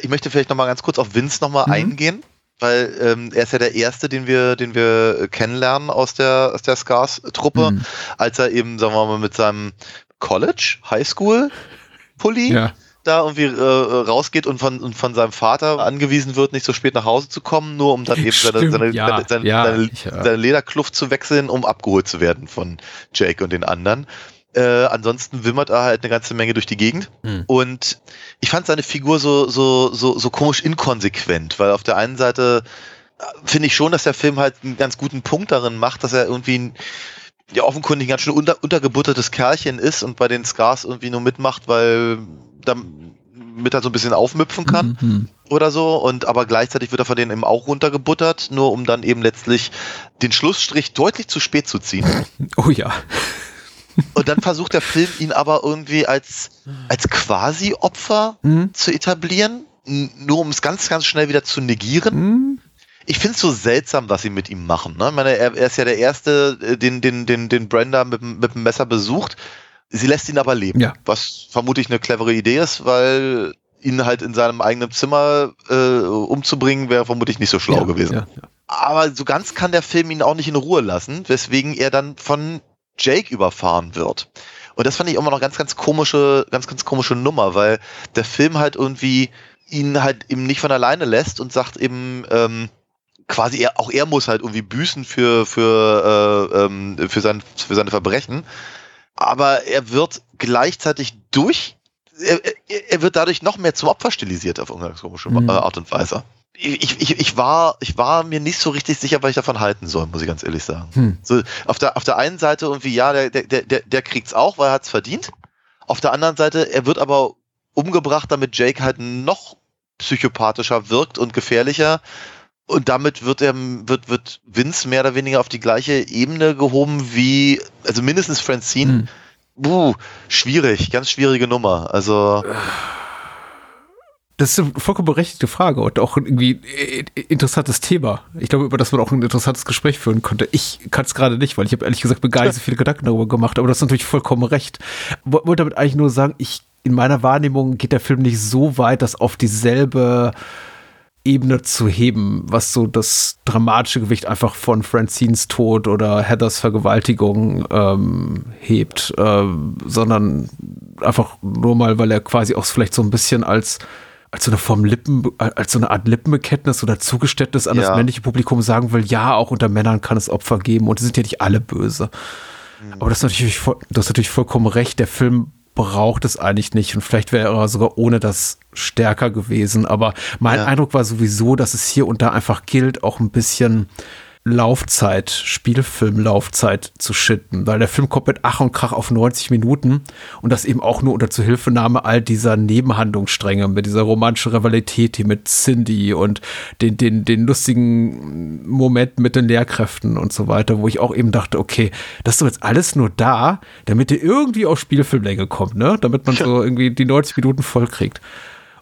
Ich möchte vielleicht noch mal ganz kurz auf Vince noch mal Mhm. eingehen. Weil ähm, er ist ja der Erste, den wir, den wir kennenlernen aus der, aus der Scars-Truppe, Mhm. als er eben, sagen wir mal, mit seinem College, Highschool-Pulli Ja. da irgendwie äh, rausgeht und von, und von seinem Vater angewiesen wird, nicht so spät nach Hause zu kommen, nur um dann eben seine, Stimmt, seine, ja, seine, seine, ja, seine, ich, äh, seine Lederkluft zu wechseln, um abgeholt zu werden von Jake und den anderen. Äh, ansonsten wimmert er halt eine ganze Menge durch die Gegend. Hm. Und ich fand seine Figur so, so, so, so komisch inkonsequent, weil auf der einen Seite äh, finde ich schon, dass der Film halt einen ganz guten Punkt darin macht, dass er irgendwie ein, ja offenkundig ein ganz schön unter, untergebuttertes Kerlchen ist und bei den Scars irgendwie nur mitmacht, weil damit er so ein bisschen aufmüpfen kann Mhm. oder so und aber gleichzeitig wird er von denen eben auch runtergebuttert, nur um dann eben letztlich den Schlussstrich deutlich zu spät zu ziehen. Oh ja. Und dann versucht der Film ihn aber irgendwie als, als quasi Opfer Mhm. zu etablieren, nur um es ganz, ganz schnell wieder zu negieren. Mhm. Ich finde es so seltsam, was sie mit ihm machen. Ne? Ich meine, er, er ist ja der Erste, äh, den, den, den, den Brenda mit, dem- mit dem Messer besucht. Sie lässt ihn aber leben. Ja. Was vermutlich eine clevere Idee ist, weil ihn halt in seinem eigenen Zimmer äh, umzubringen, wäre vermutlich nicht so schlau ja, gewesen. Ja, ja. Aber so ganz kann der Film ihn auch nicht in Ruhe lassen, weswegen er dann von Jake überfahren wird. Und das fand ich immer noch ganz, ganz komische, ganz, ganz komische Nummer, weil der Film halt irgendwie ihn halt eben nicht von alleine lässt und sagt eben, ähm, quasi er, auch er muss halt irgendwie büßen für, für, äh, ähm, für, sein, für seine Verbrechen. Aber er wird gleichzeitig durch, er, er- wird dadurch noch mehr zum Opfer stilisiert auf irgendeine komische Mhm. Art und Weise. Ich, ich, ich, war, ich war mir nicht so richtig sicher, was ich davon halten soll, muss ich ganz ehrlich sagen. Hm. So, auf, der, auf der einen Seite irgendwie, ja, der, der, der, der kriegt's auch, weil er hat's verdient. Auf der anderen Seite, er wird aber umgebracht, damit Jake halt noch psychopathischer wirkt und gefährlicher. Und damit wird er, wird, wird Vince mehr oder weniger auf die gleiche Ebene gehoben wie, also mindestens Francine. Hm. Buh, schwierig, ganz schwierige Nummer. Also, Das ist eine vollkommen berechtigte Frage und auch irgendwie äh, interessantes Thema. Ich glaube, über das man auch ein interessantes Gespräch führen könnte. Ich kann es gerade nicht, weil ich habe ehrlich gesagt mir gar nicht so viele Gedanken darüber gemacht, aber das ist natürlich vollkommen recht. Wo- Wollte damit eigentlich nur sagen, ich in meiner Wahrnehmung geht der Film nicht so weit, das auf dieselbe Ebene zu heben, was so das dramatische Gewicht einfach von Francines Tod oder Heathers Vergewaltigung ähm, hebt, ähm, sondern einfach nur mal, weil er quasi auch vielleicht so ein bisschen als als so eine Form Lippen, als so eine Art Lippenbekenntnis oder Zugeständnis an Ja. das männliche Publikum sagen will, ja, auch unter Männern kann es Opfer geben und die sind ja nicht alle böse. Aber das ist natürlich, das ist natürlich vollkommen recht. Der Film braucht es eigentlich nicht und vielleicht wäre er sogar ohne das stärker gewesen. Aber mein Ja. Eindruck war sowieso, dass es hier und da einfach gilt, auch ein bisschen Laufzeit, Spielfilmlaufzeit zu schitten, weil der Film kommt mit Ach und Krach auf 90 Minuten und das eben auch nur unter Zuhilfenahme all dieser Nebenhandlungsstränge mit dieser romantischen Rivalität hier mit Cindy und den, den, den lustigen Momenten mit den Lehrkräften und so weiter, wo ich auch eben dachte, okay, das ist doch jetzt alles nur da, damit ihr irgendwie auf Spielfilmlänge kommt, ne? Damit man so irgendwie die 90 Minuten voll kriegt.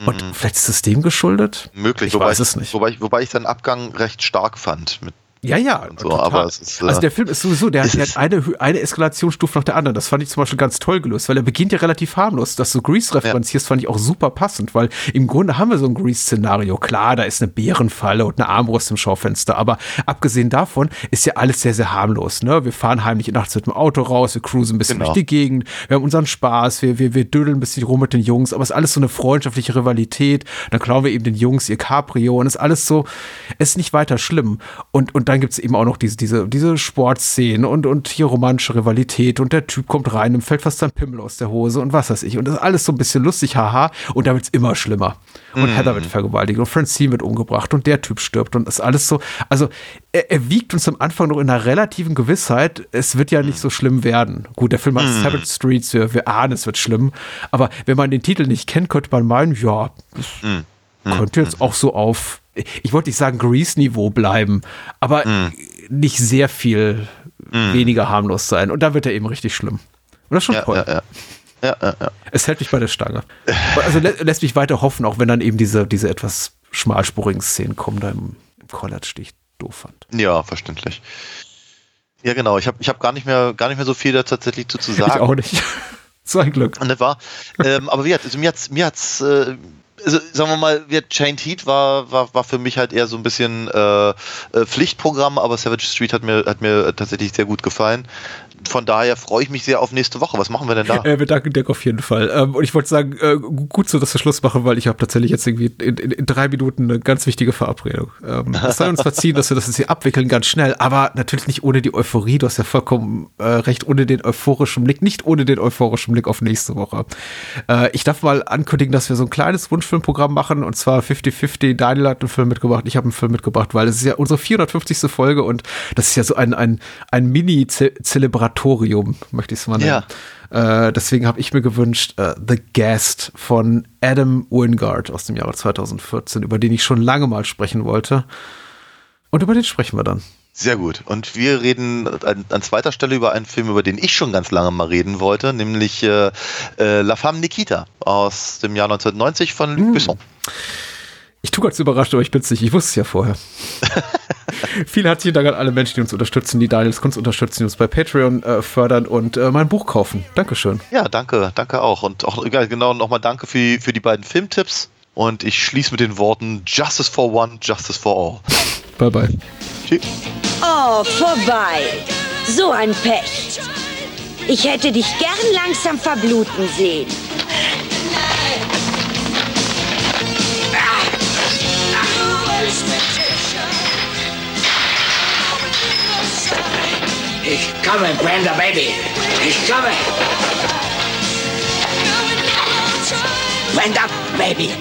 Und vielleicht ist es dem geschuldet? möglich. Ich wobei weiß es nicht. Wobei ich, wobei ich seinen Abgang recht stark fand. Mit, Ja, ja. So, total. aber es ist, äh, also der Film ist sowieso, der, es der hat eine, eine Eskalationsstufe nach der anderen. Das fand ich zum Beispiel ganz toll gelöst, weil er beginnt ja relativ harmlos. Dass du Grease referenzierst, fand ich auch super passend, weil im Grunde haben wir so ein Grease-Szenario. Klar, da ist eine Bärenfalle und eine Armbrust im Schaufenster, aber abgesehen davon ist ja alles sehr, sehr harmlos. Ne? Wir fahren heimlich nachts mit dem Auto raus, wir cruisen ein bisschen Genau. durch die Gegend, wir haben unseren Spaß, wir, wir, wir dödeln ein bisschen rum mit den Jungs, aber es ist alles so eine freundschaftliche Rivalität. Dann klauen wir eben den Jungs ihr Cabrio und ist alles so, ist nicht weiter schlimm. Und, und dann gibt's eben auch noch diese, diese, diese Sportszenen und, und hier romantische Rivalität und der Typ kommt rein und fällt fast sein Pimmel aus der Hose und was weiß ich. Und das ist alles so ein bisschen lustig, haha. Und da wird's immer schlimmer. Und Heather wird vergewaltigt und Francine wird umgebracht und der Typ stirbt und das ist alles so. Also er, er wiegt uns am Anfang noch in einer relativen Gewissheit, es wird ja nicht so schlimm werden. Gut, der Film heißt Seventh Street, wir, wir ahnen, es wird schlimm. Aber wenn man den Titel nicht kennt, könnte man meinen, ja, das könnte jetzt auch so auf, ich wollte nicht sagen Grease-Niveau bleiben, aber nicht sehr viel weniger harmlos sein. Und da wird er eben richtig schlimm. Und das ist schon ja, toll. ja, ja. Ja, ja, ja. Es hält mich bei der Stange. Also lä lässt mich weiter hoffen, auch wenn dann eben diese, diese etwas schmalspurigen Szenen kommen da im, im College, die ich doof fand. Ja, verständlich. Ja, genau. Ich habe ich hab gar, nicht mehr- gar nicht mehr so viel da tatsächlich zu, zu sagen. Ich auch nicht. so ein Glück. Und das war, ähm, aber wie hat, also mir hat's, mir hat's, äh, also sagen wir mal, wir Chained Heat war, war, war für mich halt eher so ein bisschen äh, äh, Pflichtprogramm, aber Savage Street hat mir, hat mir tatsächlich sehr gut gefallen von daher freue ich mich sehr auf nächste Woche. Was machen wir denn da? Äh, wir danken dir auf jeden Fall. Ähm, und ich wollte sagen, äh, gut so, dass wir Schluss machen, weil ich habe tatsächlich jetzt irgendwie in, in, in, drei Minuten eine ganz wichtige Verabredung. Ähm, es sei uns verziehen, dass wir das jetzt hier abwickeln, ganz schnell, aber natürlich nicht ohne die Euphorie. Du hast ja vollkommen äh, recht, ohne den euphorischen Blick, nicht ohne den euphorischen Blick auf nächste Woche. Äh, ich darf mal ankündigen, dass wir so ein kleines Wunschfilmprogramm machen und zwar 50-50. Daniel hat einen Film mitgebracht, ich habe einen Film mitgebracht, weil es ist ja unsere 450. Folge und das ist ja so ein, ein, ein Mini-Zelebratorium, möchte ich es mal nennen. Ja. Äh, deswegen habe ich mir gewünscht, uh, The Guest von Adam Wingard aus dem Jahre 2014, über den ich schon lange mal sprechen wollte. Und über den sprechen wir dann. Sehr gut. Und wir reden an, an, zweiter Stelle über einen Film, über den ich schon ganz lange mal reden wollte, nämlich äh, äh, La Femme Nikita aus dem Jahr 1990 von Luc mm. Besson. Ich tue ganz überrascht, aber ich bin's nicht. Ich wusste es ja vorher. Vielen herzlichen Dank an alle Menschen, die uns unterstützen, die Daniels Kunst unterstützen, die uns bei Patreon äh, fördern und äh, mein Buch kaufen. Dankeschön. Ja, danke, danke auch. Und auch genau nochmal danke für, für die beiden Filmtipps. Und ich schließe mit den Worten Justice for One, Justice for All. Bye bye. Tschüss. Oh, vorbei. So ein Pech. Ich hätte dich gern langsam verbluten sehen. Ich komme, Brenda Baby. Ich komme. Brenda Baby.